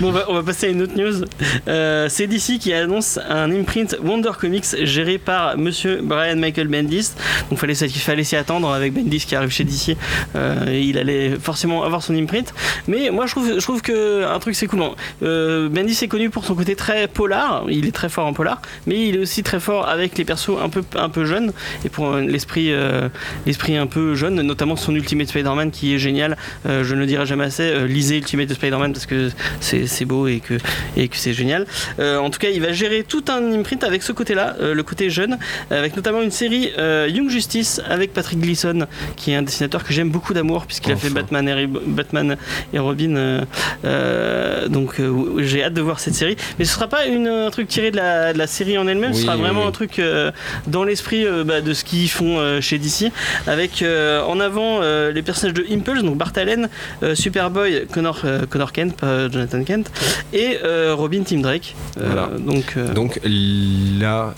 Bon, on va, on va passer à une autre news. Euh, c'est DC qui annonce un imprint Wonder Comics géré par monsieur Brian Michael Bendis. Donc fallait, s'y- fallait s'y attendre avec Bendis qui arrive chez DC. Euh, il allait forcément avoir son imprint. Mais moi je trouve, je trouve que un truc c'est cool. Bon, euh, Bendis est connu pour son côté très polar. Il est très fort en polar. Mais il est aussi très fort avec les persos un peu, un peu jeunes. Et pour euh, l'esprit euh, l'esprit un peu jeune, notamment son Ultimate Spider-Man qui est génial. Je ne le dirai jamais assez. Lisez Ultimate Spider-Man parce que c'est beau et que, et que c'est génial. En tout cas, il va gérer tout un imprint avec ce côté-là, le côté jeune, avec notamment une série Young Justice avec Patrick Gleason, qui est un dessinateur que j'aime beaucoup d'amour puisqu'il a fait
Enfin.
Batman et, Batman et Robin. Euh, donc euh, j'ai hâte de voir cette série. Mais ce sera pas une, un truc tiré de la, de la série en elle-même, ce sera
oui,
vraiment
oui.
un truc euh, dans l'esprit bah, de ce qu'ils font chez DC, avec en avant les personnages de Impulse, donc Bart Allen, Superboy, Connor, Connor Kent, pas Jonathan Kent, et Robin Tim Drake.
Voilà.
Donc,
Donc la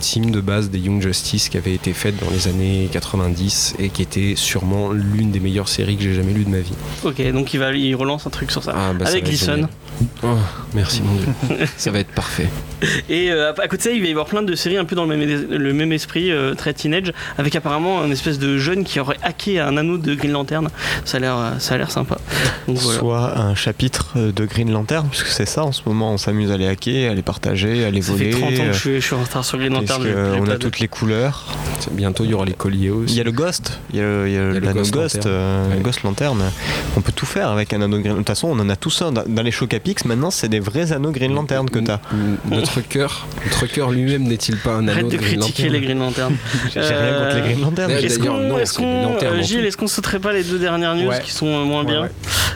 team de base des Young Justice qui avait été faite dans les années 90 et qui était sûrement l'une des meilleures séries que j'ai jamais lues de ma vie.
ok, donc il va, il relance un truc sur ça.
Ah, bah, ça
avec Gleason.
Oh, merci mon dieu. ça va être parfait.
Et euh, à côté de ça, il va y avoir plein de séries un peu dans le même, le même esprit, euh, très teenage, avec apparemment un espèce de jeune qui aurait hacké un anneau de Green Lantern. Ça a l'air, euh, ça a l'air sympa. Donc voilà.
Soit un chapitre de Green Lantern, puisque c'est ça en ce moment, on s'amuse à les hacker, à les partager, à les
Ça
voler.
fait 30 ans que je suis, je suis en retard sur Green Lantern.
on a
de-
toutes les couleurs.
Bientôt il y aura les colliers
Il
aussi.
y a le Ghost, il y a le, il y a
Il y a le
l'anneau
Ghost
Ghost, euh,
Ouais.
Ghost Lanterne. On peut tout faire avec un anneau Green De toute façon, on en a tous un. Dans les Shokapix, maintenant, c'est des vrais anneaux Green Lantern que t'as.
Notre cœur, notre cœur lui-même n'est-il pas un
Arrête
anneau
de
Green
critiquer
Lantern
les Green Lantern.
J'ai rien contre les Green Lantern.
Ouais,
Est-ce qu'on, est-ce euh, Gilles, est-ce qu'on sauterait pas les deux dernières news
Ouais.
qui sont euh, moins
Ouais,
bien
ouais.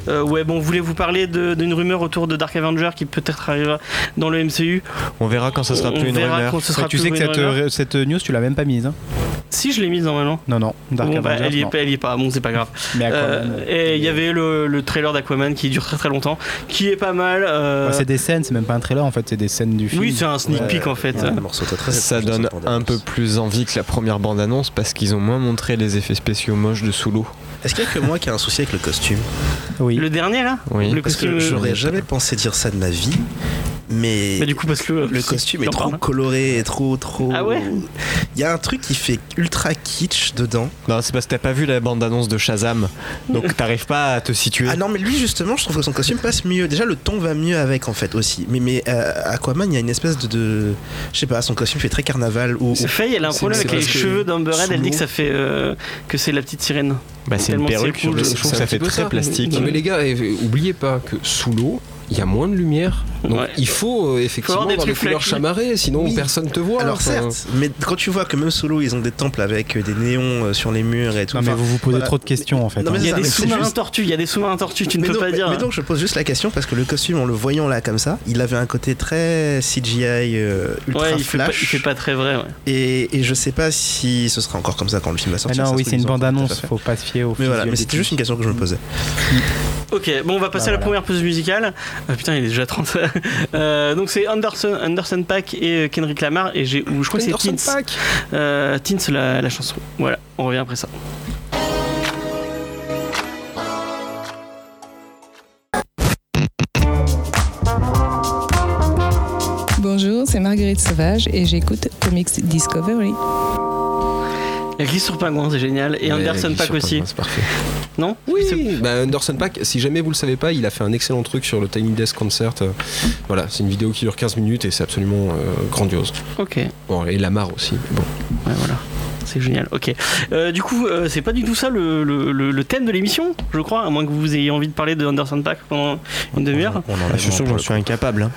Euh, ouais, bon, voulez vous parler de- d'une rumeur autour de Dark Avenger qui peut-être arrivera dans le MCU
On verra quand ce sera
On
plus une rumeur.
tu sais que euh, cette news, tu l'as même pas mise. hein
Si, je l'ai mise normalement.
non, non. Dark
Bon, bah, elle y est
non.
pas, elle y est pas. Bon, c'est pas grave.
Mais Aquaman,
Euh,
euh,
et il y avait le, le trailer d'Aquaman qui dure très très longtemps, qui est pas mal. euh,
ouais, c'est des scènes, c'est même pas un trailer en fait, c'est des scènes du film.
oui, c'est un sneak
Ouais.
peek en fait.
Très
Ça donne un peu plus envie que la première bande-annonce parce qu'ils ont moins montré les effets spéciaux moches de sous l'eau.
Est-ce qu'il y a que moi qui ai un souci avec le costume?
Oui.
Le dernier là?
Oui.
Le
Parce que
costume.
j'aurais jamais pensé dire ça de ma vie, mais.
Mais du coup, parce que
Le costume est trop
parle.
coloré et trop trop.
Ah ouais
Il y a un truc qui fait ultra kitsch dedans.
Non, c'est parce que t'as pas vu la bande-annonce de Shazam, donc t'arrives pas à te situer.
Ah non mais lui justement je trouve que son costume passe mieux. Déjà le ton va mieux avec en fait aussi. Mais mais euh, Aquaman il y a une espèce de, de je sais pas son costume fait très carnaval ou, ou-
Faye, elle a un problème avec les cheveux d'Amber Red. Elle dit que ça fait euh, que c'est la petite sirène.
bah, c'est une perruque,
cool,
je
je
trouve que ça fait très plastique.
Non, mais les gars, oubliez pas que sous l'eau, il y a moins de lumière. Donc il faut effectivement des, couleurs chamarrées, sinon personne te voit.
Alors certes, mais quand tu vois que même solo ils ont des temples avec des néons sur les murs et tout.
Non mais vous vous posez trop de questions en fait.
Hein. il y a des sous-marins tortues, il y a des sous-marins tortues, tu ne peux pas dire.
Mais donc je pose juste la question parce que le costume en le voyant là comme ça, il avait un côté très CGI ultra
il
flash.
Fait pas, il fait pas très vrai. Ouais.
Et, et, je sais pas si ce sera encore comme ça quand le film va sortir.
Ah non, oui, c'est une bande-annonce, faut pas se fier au
Mais voilà, mais c'était juste une question que je me posais.
Ok, bon, on va passer à la première pause musicale. Ah, putain, il est déjà 30. euh, donc, c'est Anderson, Anderson Pack et Kendrick Lamar. Et j'ai, je crois que c'est Teens. Euh, Teens, la, la chanson. Voilà, on revient après ça.
Bonjour, c'est Marguerite Sauvage et j'écoute Comics Discovery.
Glisse sur Pingouin, c'est génial. Et Anderson Pack aussi.
C'est parfait.
Non
Oui, bah, Anderson Pack, si jamais vous le savez pas, il a fait un excellent truc sur le Tiny Desk Concert. voilà, c'est une vidéo qui dure 15 minutes et c'est absolument euh, grandiose.
Ok.
Bon, et Lamar aussi. Bon.
Ouais, voilà. C'est génial, ok. Euh, du coup, euh, c'est pas du tout ça le, le, le thème de l'émission, je crois, à moins que vous ayez envie de parler de Anderson Pack pendant une demi-heure.
Je suis sûr que j'en suis incapable. Hein.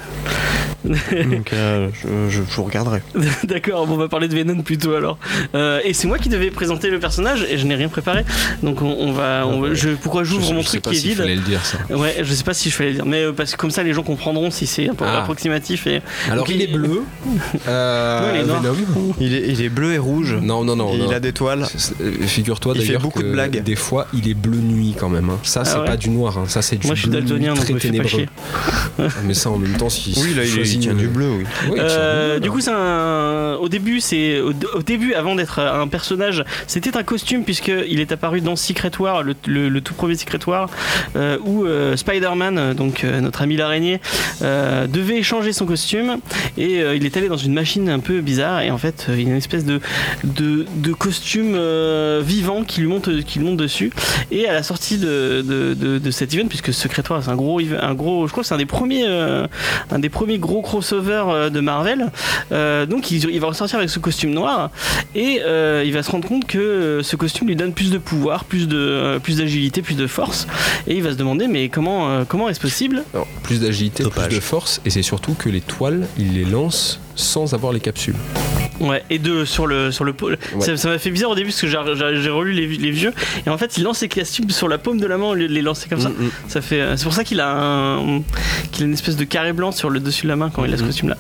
Donc euh, je, je, vous regarderai.
D'accord, bon, on va parler de Venom plutôt alors. Euh, et c'est moi qui devais présenter le personnage et je n'ai rien préparé. Donc on, on va. On, je, pourquoi j'ouvre mon truc qui est vide
Je le dire ça.
Ouais, je sais pas si je fallait le dire, mais parce que comme ça les gens comprendront si c'est un peu ah. approximatif. Et...
Alors
Donc,
il est bleu. Euh,
non, il, est
Venom.
Il, est, il est bleu et rouge.
Non, non, non.
Et
non.
il a des toiles.
Figure-toi d'ailleurs.
Il fait beaucoup
que
de blagues.
Des fois, il est bleu nuit quand même. Hein. Ça,
Ah
c'est
ouais
pas du noir. Hein. Ça, c'est du
Moi je suis
bleu
daltonien donc
très ténébreux.
chier.
mais ça, en même temps, si.
Oui, là, il, est, il tient du bleu, oui.
Euh, du coup, c'est un. Au début, c'est au, début, avant d'être un personnage, c'était un costume puisque il est apparu dans Secret War, le, le, le tout premier Secret War, euh, où euh, Spider-Man, donc euh, notre ami l'araignée, euh, devait changer son costume et euh, il est allé dans une machine un peu bizarre et en fait, il y a une espèce de de, de costume euh, vivant qui lui monte qui lui dessus et à la sortie de de, de, de cet event, puisque Secret War, c'est un gros un gros, je crois que c'est un des premiers euh, un des premiers gros crossovers euh, de Marvel. Euh, donc il, il va ressortir avec ce costume noir et euh, il va se rendre compte que ce costume lui donne plus de pouvoir, plus de plus d'agilité, plus de force et il va se demander mais comment euh, comment est-ce possible?
Alors, plus d'agilité, plus de force, et c'est surtout que les toiles, il les lance sans avoir les capsules.
Ouais, et de sur le sur le pôle.
Ouais.
Ça m'a fait bizarre au début parce que j'ai- relu les, les vieux et en fait il lance ses costumes sur la paume de la main au lieu de les lancer comme ça.
Mm, mm.
Ça fait euh, c'est pour ça qu'il a un qu'il a une espèce de carré blanc sur le dessus de la main quand il a ce
Mhm.
costume là.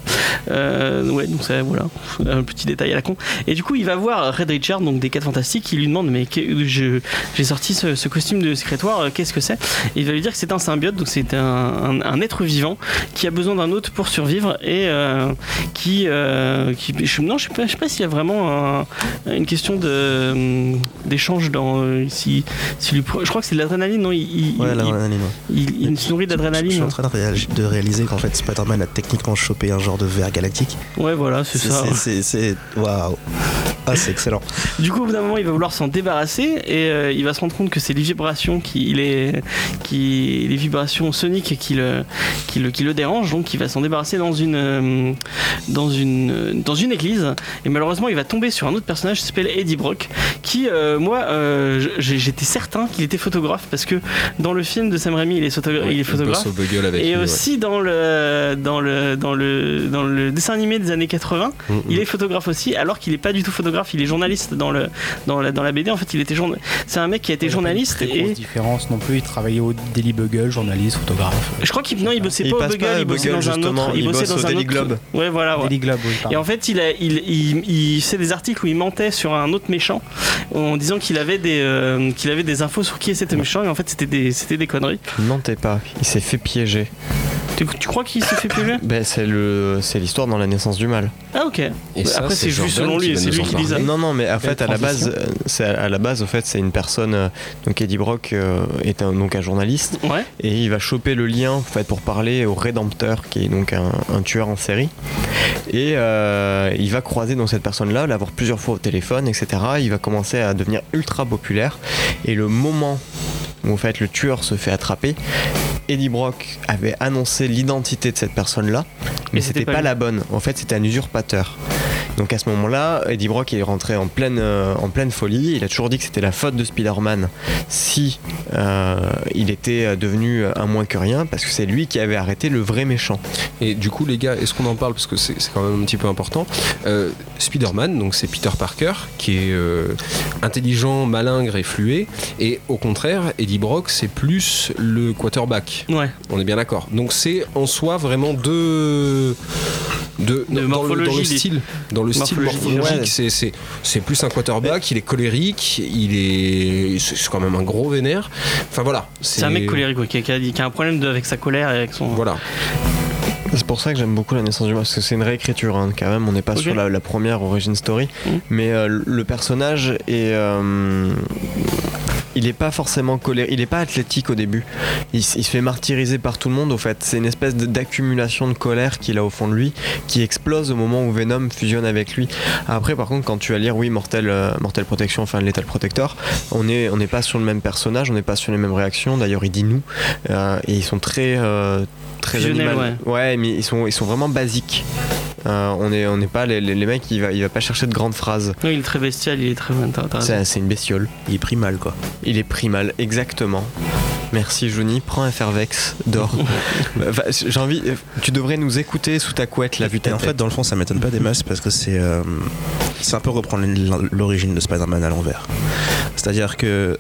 Euh, ouais, donc ça voilà, un petit détail à la con. Et du coup, il va voir Red Richard donc des 4 fantastiques qui lui demande mais j'ai sorti ce, ce costume de secrétoire, euh, qu'est-ce que c'est? Et il va lui dire que c'est un symbiote donc c'est un, un, un être vivant qui a besoin d'un autre pour survivre et euh, qui euh, qui je, non, je sais pas je sais pas s'il y a vraiment un- une question de hum, d'échange dans euh, si, si lui pre- je crois que c'est de l'adrénaline non? Il, il,
Ouais, l'adrénaline, ouais.
il- il se nourrit
Je
d'adrénaline
suis en
non
train de, réal- de réaliser qu'en fait Spider-Man a techniquement chopé un genre de verre galactique.
ouais voilà c'est ça
C'est- Waouh! Ah, c'est excellent.
Du coup, au bout d'un moment, il va vouloir s'en débarrasser et euh, il va se rendre compte que c'est les vibrations qui, il est, qui, les vibrations soniques qui le, qui le, qui le dérangent. Donc, il va s'en débarrasser dans une, euh, dans une, dans une église. Et malheureusement, il va tomber sur un autre personnage qui s'appelle Eddie Brock, qui, euh, moi, euh, j'étais certain qu'il était photographe parce que dans le film de Sam Raimi, il est, photo- il est photographe.
bugle avec
Et
lui, ouais.
aussi dans le dans le dans le dans le dessin animé des années 80,
Mm, mm.
il est photographe aussi, alors qu'il est pas du tout photographe, il est journaliste dans le dans la dans la BD. En fait, il était C'est un mec qui a été journaliste
Très
et
grosse différence non plus. Il travaillait au Daily Bugle, journaliste, photographe.
je crois qu'il non, il bossait
Il
pas au Bugle,
pas
il bossait
Bugle,
dans un autre,
il
bossait dans
au
un
Daily
autre.
Globe.
Ouais, voilà. ouais.
Daily Globe, oui.
Et en fait, il, a, il, il, il fait des articles où il mentait sur un autre méchant en disant qu'il avait des euh, infos sur qui était méchant et en fait c'était des c'était des conneries.
Ne mentez pas, il s'est fait piéger.
Tu, tu crois qu'il s'est fait piéger
Ben, c'est le, c'est l'histoire dans la naissance du mal.
Ah ok.
Et ça,
Après c'est juste selon lui, c'est lui qui dit ça.
Non, non, mais en fait, à la base, euh, c'est à la base, au fait, c'est une personne. euh, Donc, Eddie Brock euh, est un, donc un journaliste
Ouais.
et il va choper le lien, en fait, pour parler au Rédempteur, qui est donc un, un tueur en série. Et euh, il va croiser donc cette personne-là, l'avoir plusieurs fois au téléphone, etc. Il va commencer à devenir ultra populaire. Et le moment où en fait le tueur se fait attraper, Eddie Brock avait annoncé l'identité de cette personne-là, mais
c'était pas
pas, la bonne. En fait, c'était un usurpateur Donc à ce moment-là, Eddie Brock est rentré en pleine, euh, en pleine folie. Il a toujours dit que c'était la faute de Spider-Man si euh, il était devenu un moins que rien, parce que c'est lui qui avait arrêté le vrai méchant.
Et du coup, les gars, est-ce qu'on en parle? Parce que c'est quand même un petit peu important. Euh, Spider-Man, donc c'est Peter Parker qui est euh, intelligent, malingre et flué, et au contraire, Eddie Brock c'est plus le quarterback.
Ouais.
On est bien d'accord. Donc c'est en soi vraiment deux de,
De
dans, le, dans le
morphologie,
style dans le style morphologique
ouais.
c'est- c'est c'est plus un quarterback il est colérique il est c'est c'est quand même un gros vénère enfin voilà
C'est un mec colérique ouais, qui, a, qui un problème de- avec sa colère et avec son.
voilà
C'est pour ça que j'aime beaucoup la naissance du mal, parce que c'est une réécriture hein, quand même, on n'est pas sur la, la première origin story,
Mhm.
mais euh, le personnage est... euh, il est pas forcément colère, il est pas athlétique au début. Il, se fait martyriser par tout le monde au fait. C'est une espèce d'accumulation de colère qu'il a au fond de lui, qui explose au moment où Venom fusionne avec lui. Après, par contre, quand tu vas lire, oui, Mortel, euh, Mortel Protection, enfin Lethal Protector, on est, on n'est pas sur le même personnage, on n'est pas sur les mêmes réactions. D'ailleurs, il dit nous, euh, et ils sont très, euh, très ouais, mais ils sont, ils sont vraiment basiques. Euh, on est, on n'est pas les, les, les mecs, il va, il va pas chercher de grandes phrases.
Oui, il est très bestial, il est très.
C'est une bestiole.
Il est pris mal, quoi.
Il est primal, exactement. Merci Johnny, prends un Fervex, dors. J'ai envie, tu devrais nous écouter sous ta couette, la vue
Et en fait, dans le fond, ça m'étonne pas des masses parce que c'est euh, c'est un peu reprendre l'origine de Spider-Man à l'envers. C'est-à-dire que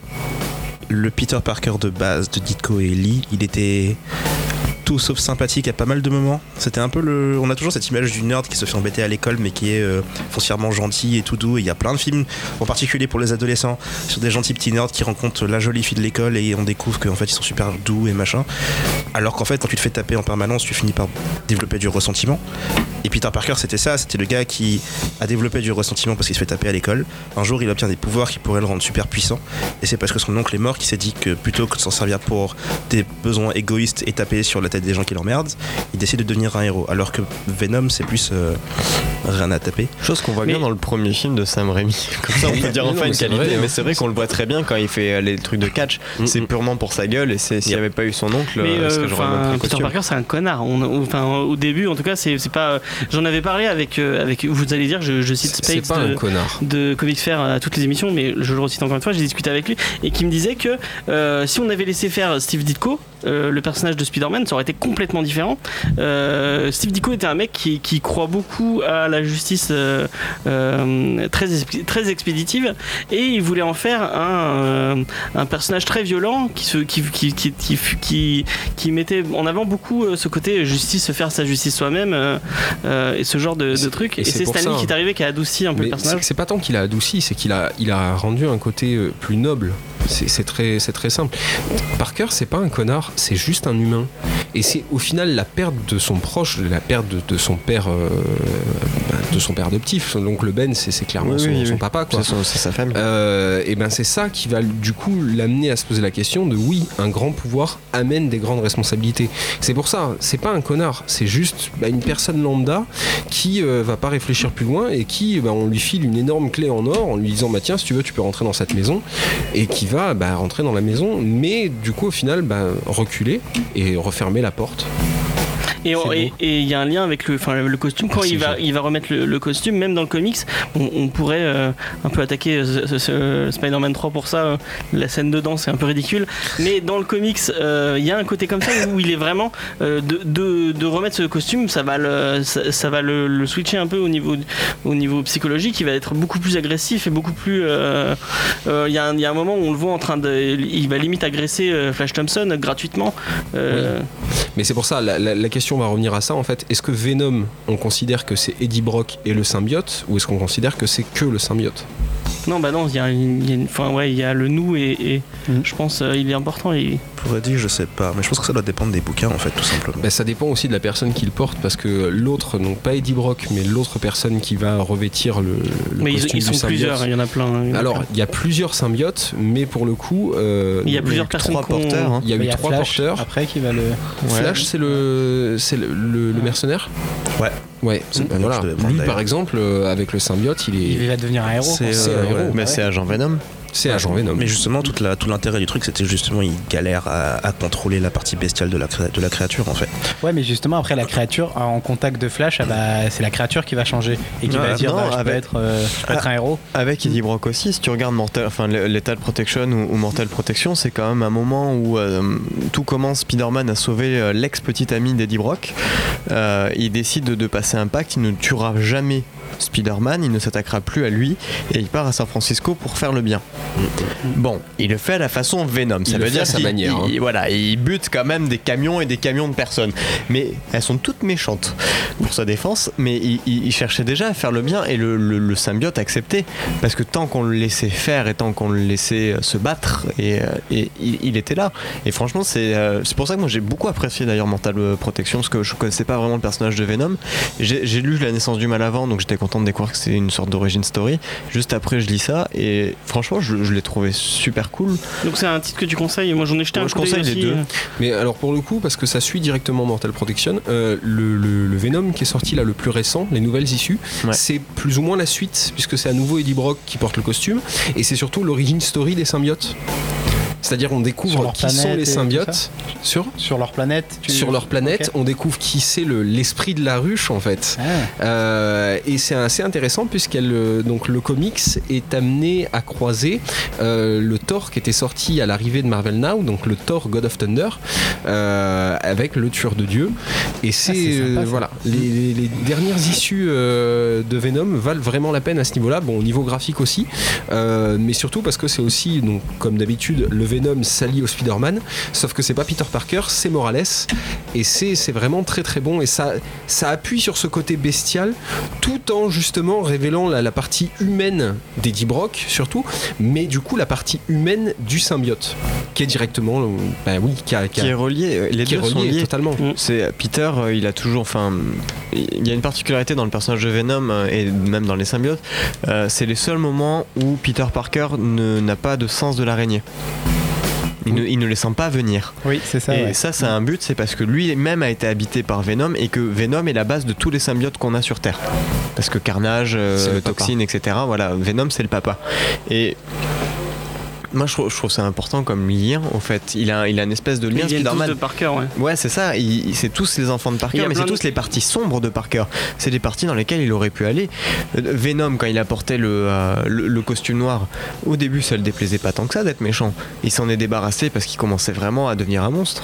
le Peter Parker de base de Ditko et Lee, il était tout sauf sympathique à pas mal de moments. C'était un peu le. On a toujours cette image du nerd qui se fait embêter à l'école mais qui est euh, foncièrement gentil et tout doux. Et il y a plein de films, en particulier pour les adolescents, sur des gentils petits nerds qui rencontrent la jolie fille de l'école et on découvre qu'en fait ils sont super doux et machin. Alors qu'en fait, quand tu te fais taper en permanence, tu finis par développer du ressentiment. Et Peter Parker, c'était ça, c'était le gars qui a développé du ressentiment parce qu'il se fait taper à l'école. Un jour, il obtient des pouvoirs qui pourraient le rendre super puissant. Et c'est parce que son oncle est mort qu'il s'est dit que plutôt que de s'en servir pour des besoins égoïstes et taper sur la tête des gens qui l'emmerdent, il décide de devenir un héros. Alors que Venom, c'est plus euh, rien à taper.
Chose qu'on voit
Mais-
bien dans le premier film de Sam Raimi. Comme ça, on peut dire enfin
non,
une
mais c'est
qualité.
vrai, hein.
mais c'est vrai qu'on le voit très bien quand il fait euh, les trucs de catch.
Mm,
C'est purement pour sa gueule. Et s'il n'y avait pas eu son oncle,
Mais
euh,
euh,
que
Peter
costume
Parker, c'est un connard. On- enfin, au début, en tout cas, c'est c'est pas. J'en avais parlé avec, euh, avec. Vous allez dire, je, je cite
c'est
Spakes
pas
de,
un connard
de Comics Fair à toutes les émissions, mais je le recite encore une fois. J'ai discuté avec lui et qui me disait que euh, si on avait laissé faire Steve Ditko, euh, le personnage de Spider-Man, ça aurait été complètement différent. Euh, Steve Ditko était un mec qui, qui croit beaucoup à la justice euh, euh, très, très expéditive et il voulait en faire un, un personnage très violent qui, se, qui, qui, qui, qui, mettait en avant beaucoup ce côté justice, faire sa justice soi-même et ce genre de, de trucs.
et
Et,
c'est
Stanley qui est arrivé qui a adouci un peu le personnage.
c'est- pas tant qu'il a adouci, c'est qu'il a, il a rendu un côté plus noble. C'est très, c'est très simple. Parker, c'est pas un connard, c'est juste un humain. Et c'est au final la perte de son proche, la perte de, de son père, euh, bah, de son père adoptif. Son oncle Ben, c'est clairement
Oui,
son,
oui,
son
oui.
papa, quoi.
C'est sa famille.
Euh, et ben c'est ça qui va du coup l'amener à se poser la question de oui, un grand pouvoir amène des grandes responsabilités. C'est pour ça, c'est pas un connard, c'est juste bah, une personne lambda qui euh, va pas réfléchir plus loin et qui bah, on lui file une énorme clé en or en lui disant bah tiens si tu veux tu peux rentrer dans cette maison et qui va bah, rentrer dans la maison mais du coup au final bah, reculer et refermer la porte.
Et il y a un lien avec le, costume. Quand
Merci,
il va,
Jean.
il va remettre le, le costume, même dans le comics, on, on pourrait euh, un peu attaquer euh, Spider-Man 3 pour ça. euh, La scène dedans, c'est un peu ridicule. Mais dans le comics, il y a un côté comme ça où il est vraiment de, de, de remettre ce costume, ça va le, ça, ça va le, le switcher un peu au niveau, au niveau psychologique. Il va être beaucoup plus agressif et beaucoup plus. Il y, a un- il y a un moment où on le voit en train de, il va limite agresser Flash Thompson gratuitement.
Mais c'est pour ça, la, la- la question va revenir à ça en fait. Est-ce que Venom, on considère que c'est Eddie Brock et le symbiote, ou est-ce qu'on considère que c'est que le symbiote?
Non, bah non, il y a, une- il y a une, enfin, ouais, il y a le nous et, et
Mhm.
je pense euh, il est important. Et...
Pour dire, je sais pas, mais je pense que ça doit dépendre des bouquins en fait, tout simplement.
Ben, ça dépend aussi de la personne qui le porte parce que l'autre, donc pas Eddie Brock, mais l'autre personne qui va revêtir le, le
Mais ils,
costume
ils sont
du symbiote.
plusieurs, il y en a plein. hein, il y en a
Alors, il y a plusieurs symbiotes, mais pour le coup, euh,
il y a plusieurs
eu
personnes
trois porteurs, hein.
il y a eu
Il y a
trois
Flash
porteurs.
après qui va le.
Flash, c'est le, c'est le, le- le mercenaire.
Ouais.
Ouais.
Le
voilà. Lui, par exemple, euh, avec le symbiote, il est.
Il va devenir un héros.
C'est, euh,
héros.
ouais.
Mais c'est agent Venom.
C'est agent Venom.
Mais justement, toute la, tout l'intérêt du truc, c'était justement, il galère à, à contrôler la partie bestiale de la, cré- de la créature en fait.
Ouais, mais justement, après, la créature, en contact de Flash, ah bah, c'est la créature qui va changer et qui va dire
non,
bah, je peux
avec-
être, euh, je peux être un héros.
Avec Eddie Brock aussi, si tu regardes Mortal, enfin, Lethal Protection ou, ou Mortal Protection, c'est quand même un moment où euh, tout commence. Spider-Man a sauvé euh, l'ex-petite amie d'Eddie Brock. Euh, il décide de, de passer un pacte. Il ne tuera jamais Spider-Man. Il ne s'attaquera plus à lui. Et il part à San Francisco pour faire le bien. Bon, il le fait à la façon Venom. Ça
le
veut
à
dire
sa manière, hein.
il- voilà, il bute quand même des camions et des camions de personnes. Mais elles sont toutes méchantes pour sa défense. Mais il, cherchait déjà à faire le bien et le, le- le symbiote acceptait. Parce que tant qu'on le laissait faire et tant qu'on le laissait euh, se battre, et, euh, et il, était là. Et franchement, c'est euh, c'est pour ça que moi j'ai beaucoup apprécié d'ailleurs Mental Protection, parce que je connaissais pas vraiment le personnage de Venom. J'ai lu La naissance du mal avant, donc j'étais content de découvrir que c'est une sorte d'origine story. Juste après, je lis ça, et franchement, je, je l'ai trouvé super cool.
Donc c'est un titre que tu conseilles. Moi j'en ai jeté
Ouais,
un
je conseille les
aussi,
deux.
euh.
Mais alors pour le coup, parce que ça suit directement Mortal Protection, euh, le, le- le Venom qui est sorti là le plus récent, les nouvelles issues,
Ouais.
c'est plus ou moins la suite, puisque c'est à nouveau Eddie Brock qui porte le costume, et c'est surtout l'origine story des symbiotes. C'est-à-dire on découvre qui sont les symbiotes sur
Sur leur planète tu-
sur leur planète, on découvre qui c'est le- l'esprit de la ruche en fait.
Ah.
Euh, et c'est assez intéressant puisqu'elle euh, donc le comics est amené à croiser euh, le Thor qui était sorti à l'arrivée de Marvel Now, donc le Thor God of Thunder, euh, avec le tueur de Dieu. Et c'est
Ah, c'est
voilà, les, les- les dernières issues de Venom valent vraiment la peine à ce niveau-là. Bon, au niveau graphique aussi, mais surtout parce que c'est aussi donc comme d'habitude le Venom s'allie au Spider-Man, sauf que c'est pas Peter Parker, c'est Morales, et c'est c'est vraiment très très bon et ça ça appuie sur ce côté bestial tout en justement révélant la, la partie humaine d'Eddie Brock surtout, mais du coup la partie humaine du symbiote qui est directement, bah oui, qui, a- qui a-
Qui est relié, euh, les
qui est
deux sont liés.
totalement.
C'est euh, Peter, euh, il a toujours, enfin, il y a une particularité dans le personnage de Venom euh, et même dans les symbiotes. euh, c'est les seuls moments où Peter Parker ne- n'a pas de sens de l'araignée. Il ne, il ne les sent pas venir.
Oui, c'est ça.
et
ouais.
ça, c'est un but, c'est parce que lui-même a été habité par Venom et que Venom est la base de tous les symbiotes qu'on a sur Terre. Parce que Carnage, euh. Toxine, etc. Voilà, Venom, c'est le papa. Et moi, je trouve, je trouve ça important comme lien, en fait. Il a, il a une espèce de
Ils
lien
viennent tous de Parker, ouais.
Ouais, c'est ça. c'est tous les enfants de Parker, mais c'est
de-
tous les parties sombres de Parker. C'est les parties dans lesquelles il aurait pu aller. Euh, Venom, quand il a porté le, euh, le, le costume noir, au début, ça le déplaisait pas tant que ça d'être méchant. Il s'en est débarrassé parce qu'il commençait vraiment à devenir un monstre.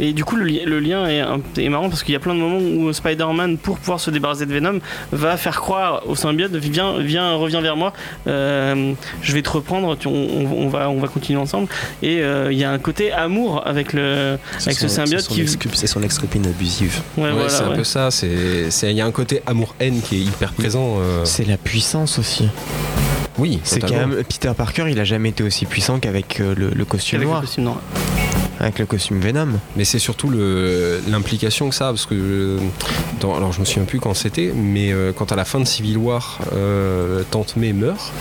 Et du coup, le, li- le lien est, marrant parce qu'il y a plein de moments où Spider-Man, pour pouvoir se débarrasser de Venom, va faire croire au symbiote viens, viens, reviens vers moi, euh, je vais te reprendre, tu- on, va, on va continuer ensemble. Et euh, il y a un côté amour avec, le, avec ce symbiote
c'est son
qui.
ex- C'est son ex-copine abusive.
Ouais,
Ouais,
voilà,
c'est un peu ça. C'est, c'est- il y a un côté amour-haine qui est hyper présent. euh,
C'est la puissance aussi.
oui,
C'est quand même Peter Parker, il a jamais été aussi puissant qu'avec euh, le, le costume
Avec le
noir,
costume noir.
Avec le costume Venom.
Mais c'est surtout l'implication que ça, a, parce que euh, dans- alors je me souviens plus quand c'était, mais euh, quand à la fin de Civil War, euh, Tante May meurt,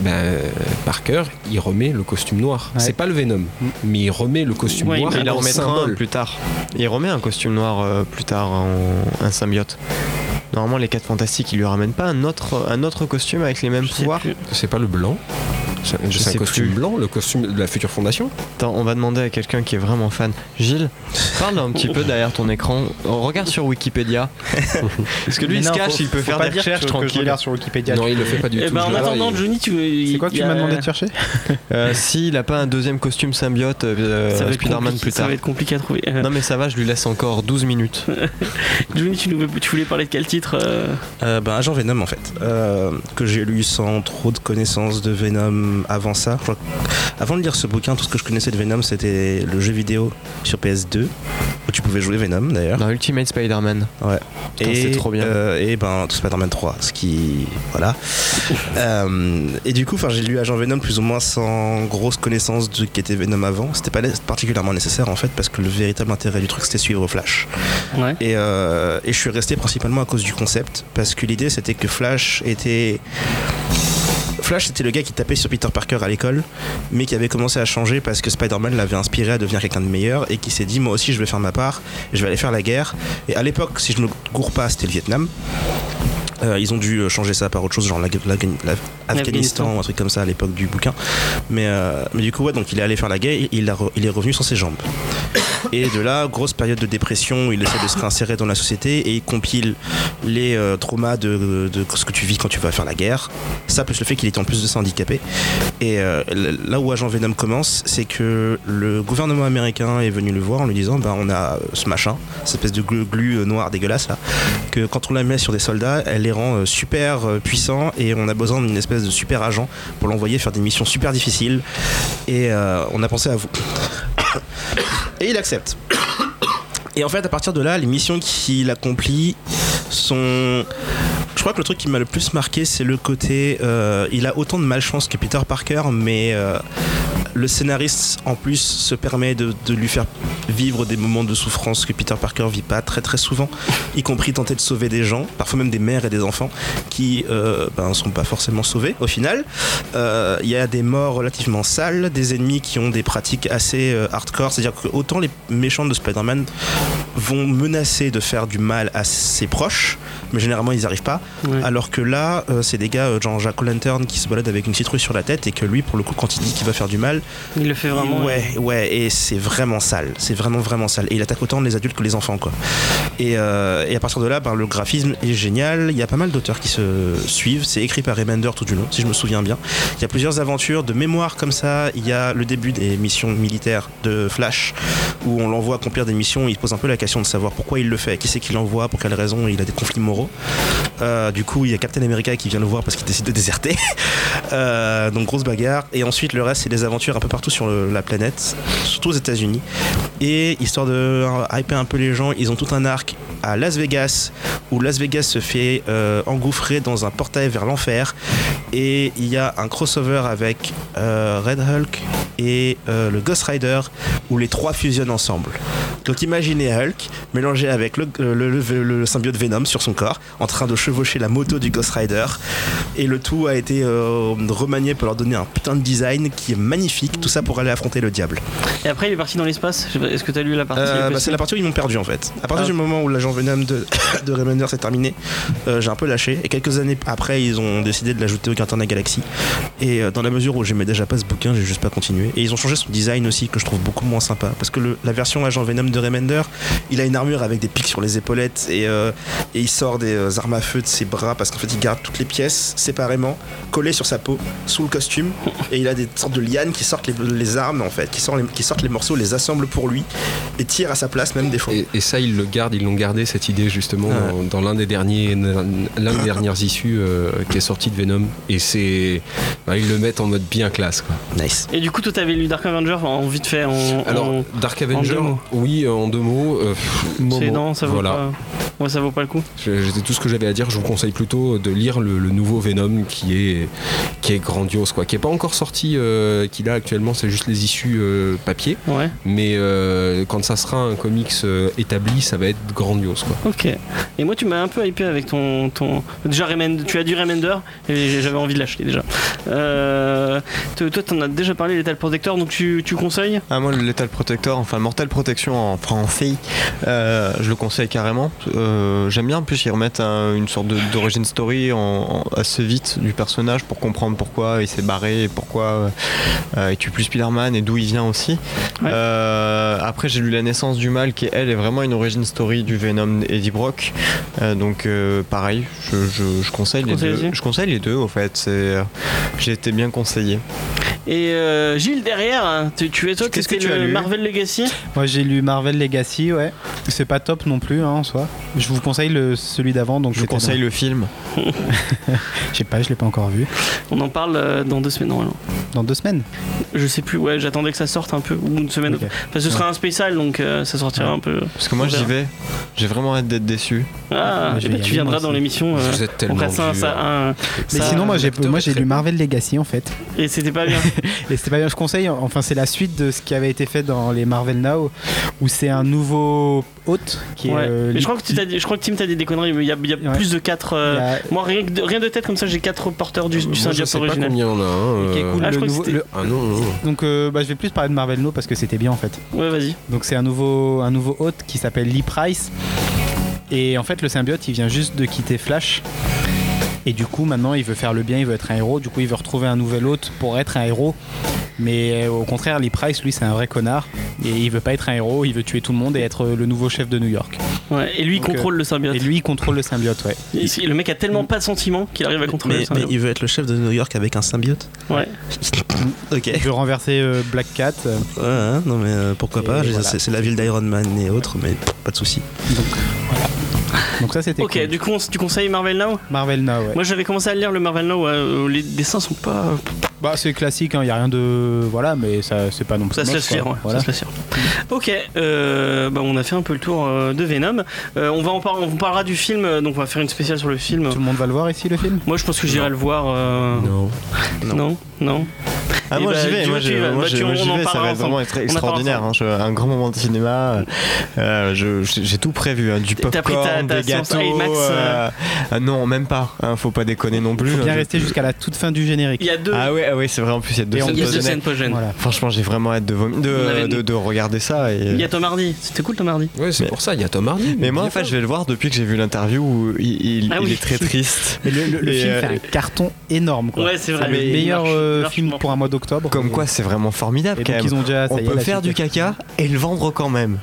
ben, Parker il remet le costume noir.
Ouais.
C'est pas le Venom, mais il remet le costume
Ouais,
noir.
il
il en remettra un plus tard. Il remet un costume noir euh, plus tard en un symbiote. Normalement, les 4 fantastiques, ils lui ramènent pas un autre, un autre costume avec les mêmes pouvoirs.
C'est pas le blanc. C'est un
sais
costume
plus.
blanc, le costume de la future fondation.
Attends, on va demander à quelqu'un qui est vraiment fan. Gilles, parle un petit peu derrière ton écran. Regarde sur Wikipédia. Parce que lui,
Mais
il se cache,
faut-
il peut faire
pas
des recherches
que je
tranquille.
regarde sur Wikipédia.
Non, il le fait pas du
Eh
tout.
ben, en attendant,
il-
Johnny, tu.
C'est quoi que tu
il
m'as demandé de chercher?
Euh, S'il a pas un deuxième costume symbiote, euh,
ça va, être
Spider-Man
compliqué,
plus
ça
tard.
va être compliqué à trouver. Euh,
Non mais ça va, je lui laisse encore 12 minutes.
Johnny, tu, nous- tu voulais parler de quel titre euh,
Euh, ben, Agent Venom en fait, euh, que j'ai lu sans trop de connaissances de Venom avant ça. Je crois que- avant de lire ce bouquin, tout ce que je connaissais de Venom, c'était le jeu vidéo sur PS2 où tu pouvais jouer Venom d'ailleurs.
Dans Ultimate Spider-Man.
Ouais.
Putain,
et
c'est trop bien.
euh, et ben tout Spider-Man 3, ce qui voilà. Euh, et du coup, enfin j'ai lu Agent Venom plus ou moins sans grosse connaissance de qui était Venom avant. C'était pas particulièrement nécessaire en fait parce que le véritable intérêt du truc c'était suivre Flash.
Ouais.
Et, euh, et je suis resté principalement à cause du concept, parce que l'idée c'était que Flash était. Flash c'était le gars qui tapait sur Peter Parker à l'école, mais qui avait commencé à changer parce que Spider-Man l'avait inspiré à devenir quelqu'un de meilleur et qui s'est dit moi aussi je vais faire ma part, je vais aller faire la guerre. Et à l'époque, si je ne me gourre pas, c'était le Vietnam. Euh, ils ont dû euh, changer ça par autre chose, genre l'Afghanistan ou un truc comme ça à l'époque du bouquin. Mais, euh, mais du coup, ouais, donc il est allé faire la guerre, il, il est revenu sans ses jambes. Et de là, grosse période de dépression, il essaie de se réinsérer dans la société et il compile les traumas de, ce que tu vis quand tu vas faire la guerre. Ça, plus le fait qu'il est en plus de ça handicapé. Et là où Agent Venom commence, c'est que le gouvernement américain est venu le voir en lui disant bah, on a ce machin, cette espèce de glu, noir dégueulasse là, que quand on la met sur des soldats, elle les rend euh, super euh, puissants et on a besoin d'une espèce de super agent pour l'envoyer faire des missions super difficiles. Et euh, on a pensé à vous. et il Et en fait, à partir de là, les missions qu'il accomplit sont je crois que le truc qui m'a le plus marqué, c'est le côté. il a autant de malchance que Peter Parker, mais le scénariste, en plus, se permet de, lui faire vivre des moments de souffrance que Peter Parker vit pas très souvent, y compris tenter de sauver des gens, parfois même des mères et des enfants, qui ne euh, ben, sont pas forcément sauvés au final. Euh, il y a des morts relativement sales, des ennemis qui ont des pratiques assez euh, hardcore, c'est-à-dire que autant les méchants de Spider-Man vont menacer de faire du mal à ses proches, mais généralement ils n'y arrivent pas. Alors que là, c'est des gars genre Jack O'Lantern qui se balade avec une citrouille sur la tête et que lui, pour le coup, quand il dit qu'il va faire du mal,
il le fait vraiment.
Ouais, ouais, et c'est vraiment sale. C'est vraiment, vraiment sale. Et il attaque autant les adultes que les enfants, quoi. Et, euh, et à partir de là, ben, le graphisme est génial. Il y a pas mal d'auteurs qui se suivent. C'est écrit par Remender tout du long, si je me souviens bien. Il y a plusieurs aventures de mémoire comme ça. Il y a le début des missions militaires de Flash, où on l'envoie accomplir des missions. Il se pose un peu la question de savoir pourquoi il le fait, qui c'est qui l'envoie, pour quelle raison? Il a des conflits moraux. Euh, du coup, il y a Captain America qui vient le voir parce qu'il décide de déserter. Euh, donc grosse bagarre. Et ensuite, le reste, c'est des aventures un peu partout sur la planète, surtout aux États-Unis. Et histoire de hyper un peu les gens, ils ont tout un arc à Las Vegas où Las Vegas se fait euh, engouffrer dans un portail vers l'enfer. Et il y a un crossover avec euh, Red Hulk et euh, le Ghost Rider où les trois fusionnent ensemble. Donc imaginez Hulk mélangé avec le, le, symbiote Venom sur son corps, en train de chevaucher la moto du Ghost Rider. Et le tout a été remanié pour leur donner un putain de design qui est magnifique. Tout ça pour aller affronter le diable.
Et après, il est parti dans l'espace. Est-ce que tu as lu la partie
bah, C'est la partie où ils m'ont perdu en fait. À partir ah. du moment où l'agent Venom de, de Remender s'est terminé, euh, j'ai un peu lâché. Et quelques années après, ils ont décidé de l'ajouter au Garten Galaxy. Et euh, dans la mesure où j'aimais déjà pas ce bouquin, j'ai juste pas continué. Et ils ont changé son design aussi, que je trouve beaucoup moins sympa. Parce que la version agent Venom de Remender, il a une armure avec des pics sur les épaulettes et, euh, et il sort des armes à feu de ses bras parce qu'en fait, il garde toutes les pièces séparément, collées sur sa peau, sous le costume. Et il a des sortes de lianes qui sortent les, armes en fait, qui sortent, les, qui sortent les morceaux, les assemble pour lui et tire à sa place même des fois.
Et, ça, ils le gardent, ils l'ont gardé cette idée justement dans, l'un des derniers, l'un des dernières issues euh, qui est sorti de Venom. Et c'est, bah, ils le mettent en mode bien classe. Quoi.
Nice.
Et du coup, toi, t'avais lu Dark Avenger en vite fait. En,
Alors, Dark Avenger, oui, en deux mots. Euh,
c'est non, ça vaut voilà. pas. Ouais, ça vaut pas le coup.
C'était tout ce que j'avais à dire. Je vous conseille plutôt de lire le, nouveau Venom qui est, qui est grandiose, quoi. Qui est pas encore sorti, euh, qu'il a actuellement, c'est juste les issues euh, papier.
Ouais.
Mais quand ça sera un comics établi, ça va être grandiose, quoi.
Ok. Et moi, tu m'as un peu hypé avec ton. ton... Déjà, tu as du Remender et j'avais envie de l'acheter déjà. Euh, toi, en as déjà parlé, Lethal Protector, donc tu, tu conseilles?
Ah, moi, le Lethal Protector, enfin Mortal Protection en, français, euh, je le conseille carrément. Euh, j'aime bien, en plus, ils remettent une sorte d'origine story en, assez vite du personnage pour comprendre pourquoi il s'est barré et pourquoi il tue plus Spider-Man et d'où il vient aussi. après, j'ai lu La naissance du mal qui, elle, est vraiment une origin story du Venom Eddie Brock. donc, pareil, je, conseille les deux. Je conseille les deux, au fait. J'ai été bien conseillé.
Et euh, Gilles, derrière, hein, tu, es toi Qu'est-ce que tu as lu Marvel Legacy?
Moi j'ai lu Marvel Legacy, ouais. C'est pas top non plus hein, en soi. Je vous conseille le, celui d'avant. donc
Je vous conseille le film.
Je sais pas, je l'ai pas encore vu.
On en parle euh, dans deux semaines normalement.
Dans deux semaines?
Je sais plus, ouais, j'attendais que ça sorte un peu, ou une semaine. Enfin, ce sera un spécial donc euh, ça sortira un peu.
Parce que moi j'y vais, j'ai vraiment hâte d'être déçu.
Ah, et ben, tu viendras dans l'émission.
vous êtes tellement. Ça,
ça, Mais sinon, moi j'ai lu Marvel Legacy en fait.
Et c'était pas bien.
et c'était pas bien. Je conseille. Enfin, c'est la suite de ce qui avait été fait dans les Marvel Now, où c'est un nouveau hôte qui est.
Euh, mais je crois que tu dit, je crois que Tim t'a dit des conneries. Mais il y a, il y a plus de 4 euh, Moi, rien de, rien de tête comme ça, j'ai 4 porteurs du, du
Saint-Diop original. Pas combien on a. Hein,
qui est cool. Ah, le nouveau, le...
ah non, non.
Donc, euh, bah, je vais plus parler de Marvel Now parce que c'était bien en fait.
Ouais, vas-y.
Donc, c'est un nouveau, un nouveau hôte qui s'appelle Lee Price Et en fait, le symbiote, il vient juste de quitter Flash. Et du coup, maintenant, il veut faire le bien, il veut être un héros. Du coup, il veut retrouver un nouvel hôte pour être un héros. Mais euh, au contraire, Lee Price, lui, c'est un vrai connard. Et il veut pas être un héros, il veut tuer tout le monde et être le nouveau chef de New York.
Ouais, et lui, il
Donc,
contrôle
euh,
le symbiote.
Et lui, il contrôle le symbiote, ouais.
Le mec a tellement pas de sentiments qu'il arrive à contrôler
Mais,
le symbiote.
mais il veut être le chef de New York avec un symbiote
Ouais.
Ok.
Il veut renverser euh, Black Cat.
Ouais, hein, non mais euh, pourquoi
Et
pas,
voilà.
c'est la ville d'Iron Man et autres, mais pas de souci.
donc, voilà. Donc ça, c'était
Ok,
cool.
du coup, on- tu conseilles Marvel Now?
Marvel Now, ouais.
Moi, j'avais commencé à lire le Marvel Now. euh, les dessins sont pas.
Bah, c'est classique, il n'y a rien de. Voilà, mais ça, c'est pas non plus.
Ça se laisse lire, ouais,
Voilà.
ça se laisse lire. Ok, euh, bah, on a fait un peu le tour euh, de Venom. Euh, on va en par- on parlera du film, donc on va faire une spéciale sur le film.
Tout le monde va le voir ici, le film?
Moi, je pense que j'irai le voir. euh,
Non.
Non, non.
Ah,
Eh
moi
bah,
j'y vais, moi,
tu
j'y
y vas.
moi,
Bah, tu-
moi,
on en
vais, ça va être vraiment extraordinaire. hein, je- un grand moment de cinéma. euh, je- J'ai tout prévu, hein, du
T'as pris ta-
des gâteaux.
IMAX, euh.
euh, ah non, même pas. hein, faut pas déconner non plus.
Faut bien
Je-
rester jusqu'à la toute fin du générique.
Il y a deux.
Ah ouais, ah ouais, c'est vrai. En plus, il y a deux scènes
il y a deux scènes post-gènes.
Voilà.
Franchement, j'ai vraiment hâte de, vom-
On avait-
de, de, de regarder ça. Et...
Il y a Tom Hardy. C'était cool, Tom Hardy.
Ouais, c'est
Mais-
pour ça, il y a Tom Hardy.
Mais moi, en fait, je vais le voir depuis que j'ai vu l'interview où il, il-
Ah
il
oui.
est très triste.
Mais le, le- le
Et,
film
euh,
fait un carton énorme, quoi.
Ouais, c'est vrai.
le
Il
meilleur euh, film pour un mois d'octobre.
Comme quoi, c'est vraiment formidable quand même.
ont déjà.
On peut faire du caca et le vendre quand même.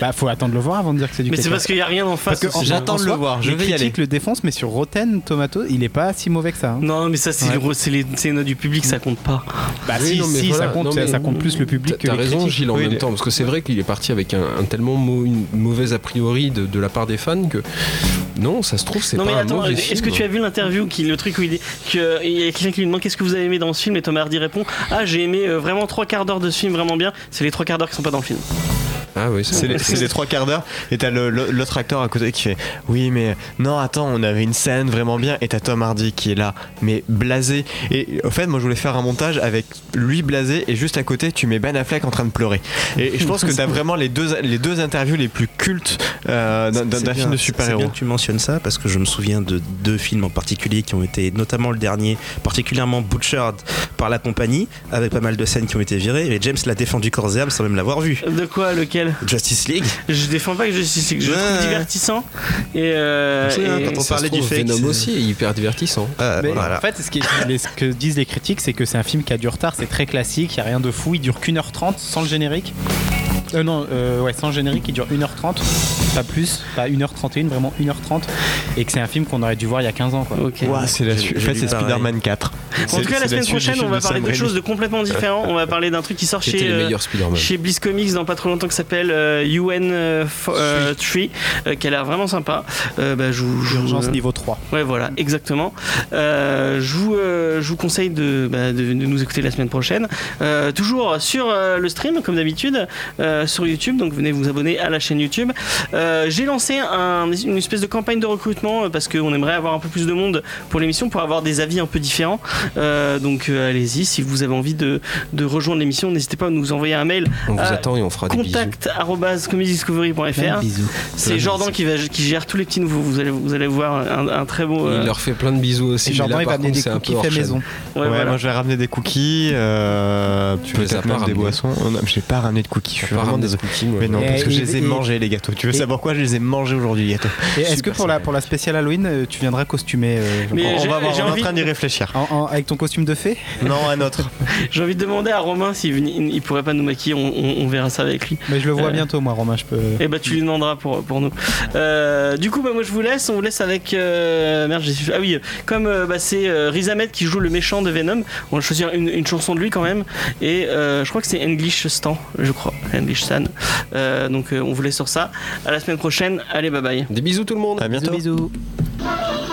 Bah, faut attendre de le voir avant de dire que c'est du
Mais
caca.
c'est parce qu'il y a rien en face.
J'attends
en
de le voir, je
les
vais y aller.
le défoncent, mais sur Rotten Tomato, il est pas si mauvais que ça. hein.
Non, mais ça, c'est
Ouais.
les, notes du public, ça compte pas.
Bah
Oui,
si,
non, mais
si,
voilà.
ça compte,
Non,
ça-
mais-
ça compte plus le public que
T'as
les
raison,
critiques.
Gilles, en
Oui,
même temps, parce que c'est vrai qu'il est parti avec un, un tellement mau- une mauvaise a priori de, de la part des fans que non, ça se trouve, c'est
Non
pas
mais
un
attends,
mauvais
est-ce que tu as vu l'interview le truc où il dit que il y a quelqu'un qui lui demande qu'est-ce que vous avez aimé dans ce film et Tom Hardy répond ah j'ai aimé euh, vraiment trois quarts d'heure de ce film vraiment bien c'est les trois quarts d'heure qui sont pas dans le film
Ah oui,
C'est les, c'est les trois quarts d'heure et t'as l'autre acteur à côté qui fait oui mais non attends on avait une scène vraiment bien et t'as Tom Hardy qui est là mais blasé et au fait moi je voulais faire un montage avec lui blasé et juste à côté tu mets Ben Affleck en train de pleurer et, je pense que t'as vraiment les deux les deux interviews les plus cultes euh, d'un film de
C'est
super-héros
bien que tu mentionnes ça parce que je me souviens de deux films en particulier qui ont été, notamment le dernier, particulièrement butchered par la compagnie, avec pas mal de scènes qui ont été virées. Et James l'a défendu corps et âme sans même l'avoir vu.
de quoi lequel?
Justice League.
je défends pas que c'est que je le trouve
Ouais.
divertissant et, euh, et-
quand on parlait du fait
Venom aussi est hyper divertissant.
Ah,
Mais
voilà.
En fait, ce, qui est- les- ce que disent les critiques, c'est que c'est un film qui a du retard, c'est très classique, il n'y a rien de fou, il dure qu'une heure trente sans le générique. Euh, non, euh, ouais, sans le générique, il dure 1h30, pas plus, pas 1h31, vraiment 1h30, et que c'est un film qu'on aurait dû voir il y a 15 ans. Quoi.
ok
Ouah, c'est la suite en fait c'est. Spider-Man 4
en tout cas la semaine prochaine on va parler de quelque chose de complètement différent on va parler d'un truc qui sort chez euh, chez Bliss Comics dans pas trop longtemps qui s'appelle euh, UN euh, fo- euh, 3 euh, qui a l'air vraiment sympa Euh, bah, je
Urgence niveau 3.
Ouais, voilà, exactement. Euh, je, vous, euh, je vous conseille de, bah, de, de nous écouter la semaine prochaine. Euh, toujours sur euh, le stream, comme d'habitude, euh, sur YouTube. Donc venez vous abonner à la chaîne YouTube. Euh, J'ai lancé un- une espèce de campagne de recrutement parce qu'on aimerait avoir un peu plus de monde pour l'émission, pour avoir des avis un peu différents. Euh, donc euh, allez-y, si vous avez envie de, de rejoindre l'émission, n'hésitez pas à nous envoyer un mail.
On vous attend et on fera des bisous.
Contact. C'est Jordan qui, va, qui gère tous les petits nouveaux. Vous allez, vous allez voir un, un très beau. euh,
Il leur fait plein de bisous aussi.
Et Jordan,
là,
il va amener des cookies fait
chaîne.
maison.
ouais,
Ouais,
voilà.
moi je vais ramener des cookies, euh,
Tu pas
même des boissons. Oh, non, j'ai pas ramené de cookies, je suis vraiment
ramener des
désolé.
cookies, moi.
Mais non,
Et-
parce que je les ai mangés les gâteaux. Tu veux savoir pourquoi je les ai mangés aujourd'hui les gâteaux
est-ce que pour la,
sympa.
pour la spéciale Halloween, euh, tu viendras costumé euh,
On
j'ai-
va voir,
j'ai
on est en
envie-
train d'y réfléchir.
Avec ton costume de fée
Non, un autre.
J'ai envie de demander à Romain s'il il pourrait pas nous maquiller, on, on- on verra ça avec lui.
Mais je le vois
Euh.
bientôt, moi, Romain, je peux.
Et bah tu lui demanderas pour, pour nous. Euh, du coup bah moi je vous laisse, on vous laisse avec euh, merde j'ai ah oui comme euh, bah, c'est euh, Riz Ahmed qui joue le méchant de Venom, on va choisir une, une chanson de lui quand même et euh, je crois que c'est English Stan, je crois English Stan. Euh, donc euh, on vous laisse sur ça. À la semaine prochaine, allez bye bye.
Des bisous tout le monde.
À bientôt.
bisous. bisous.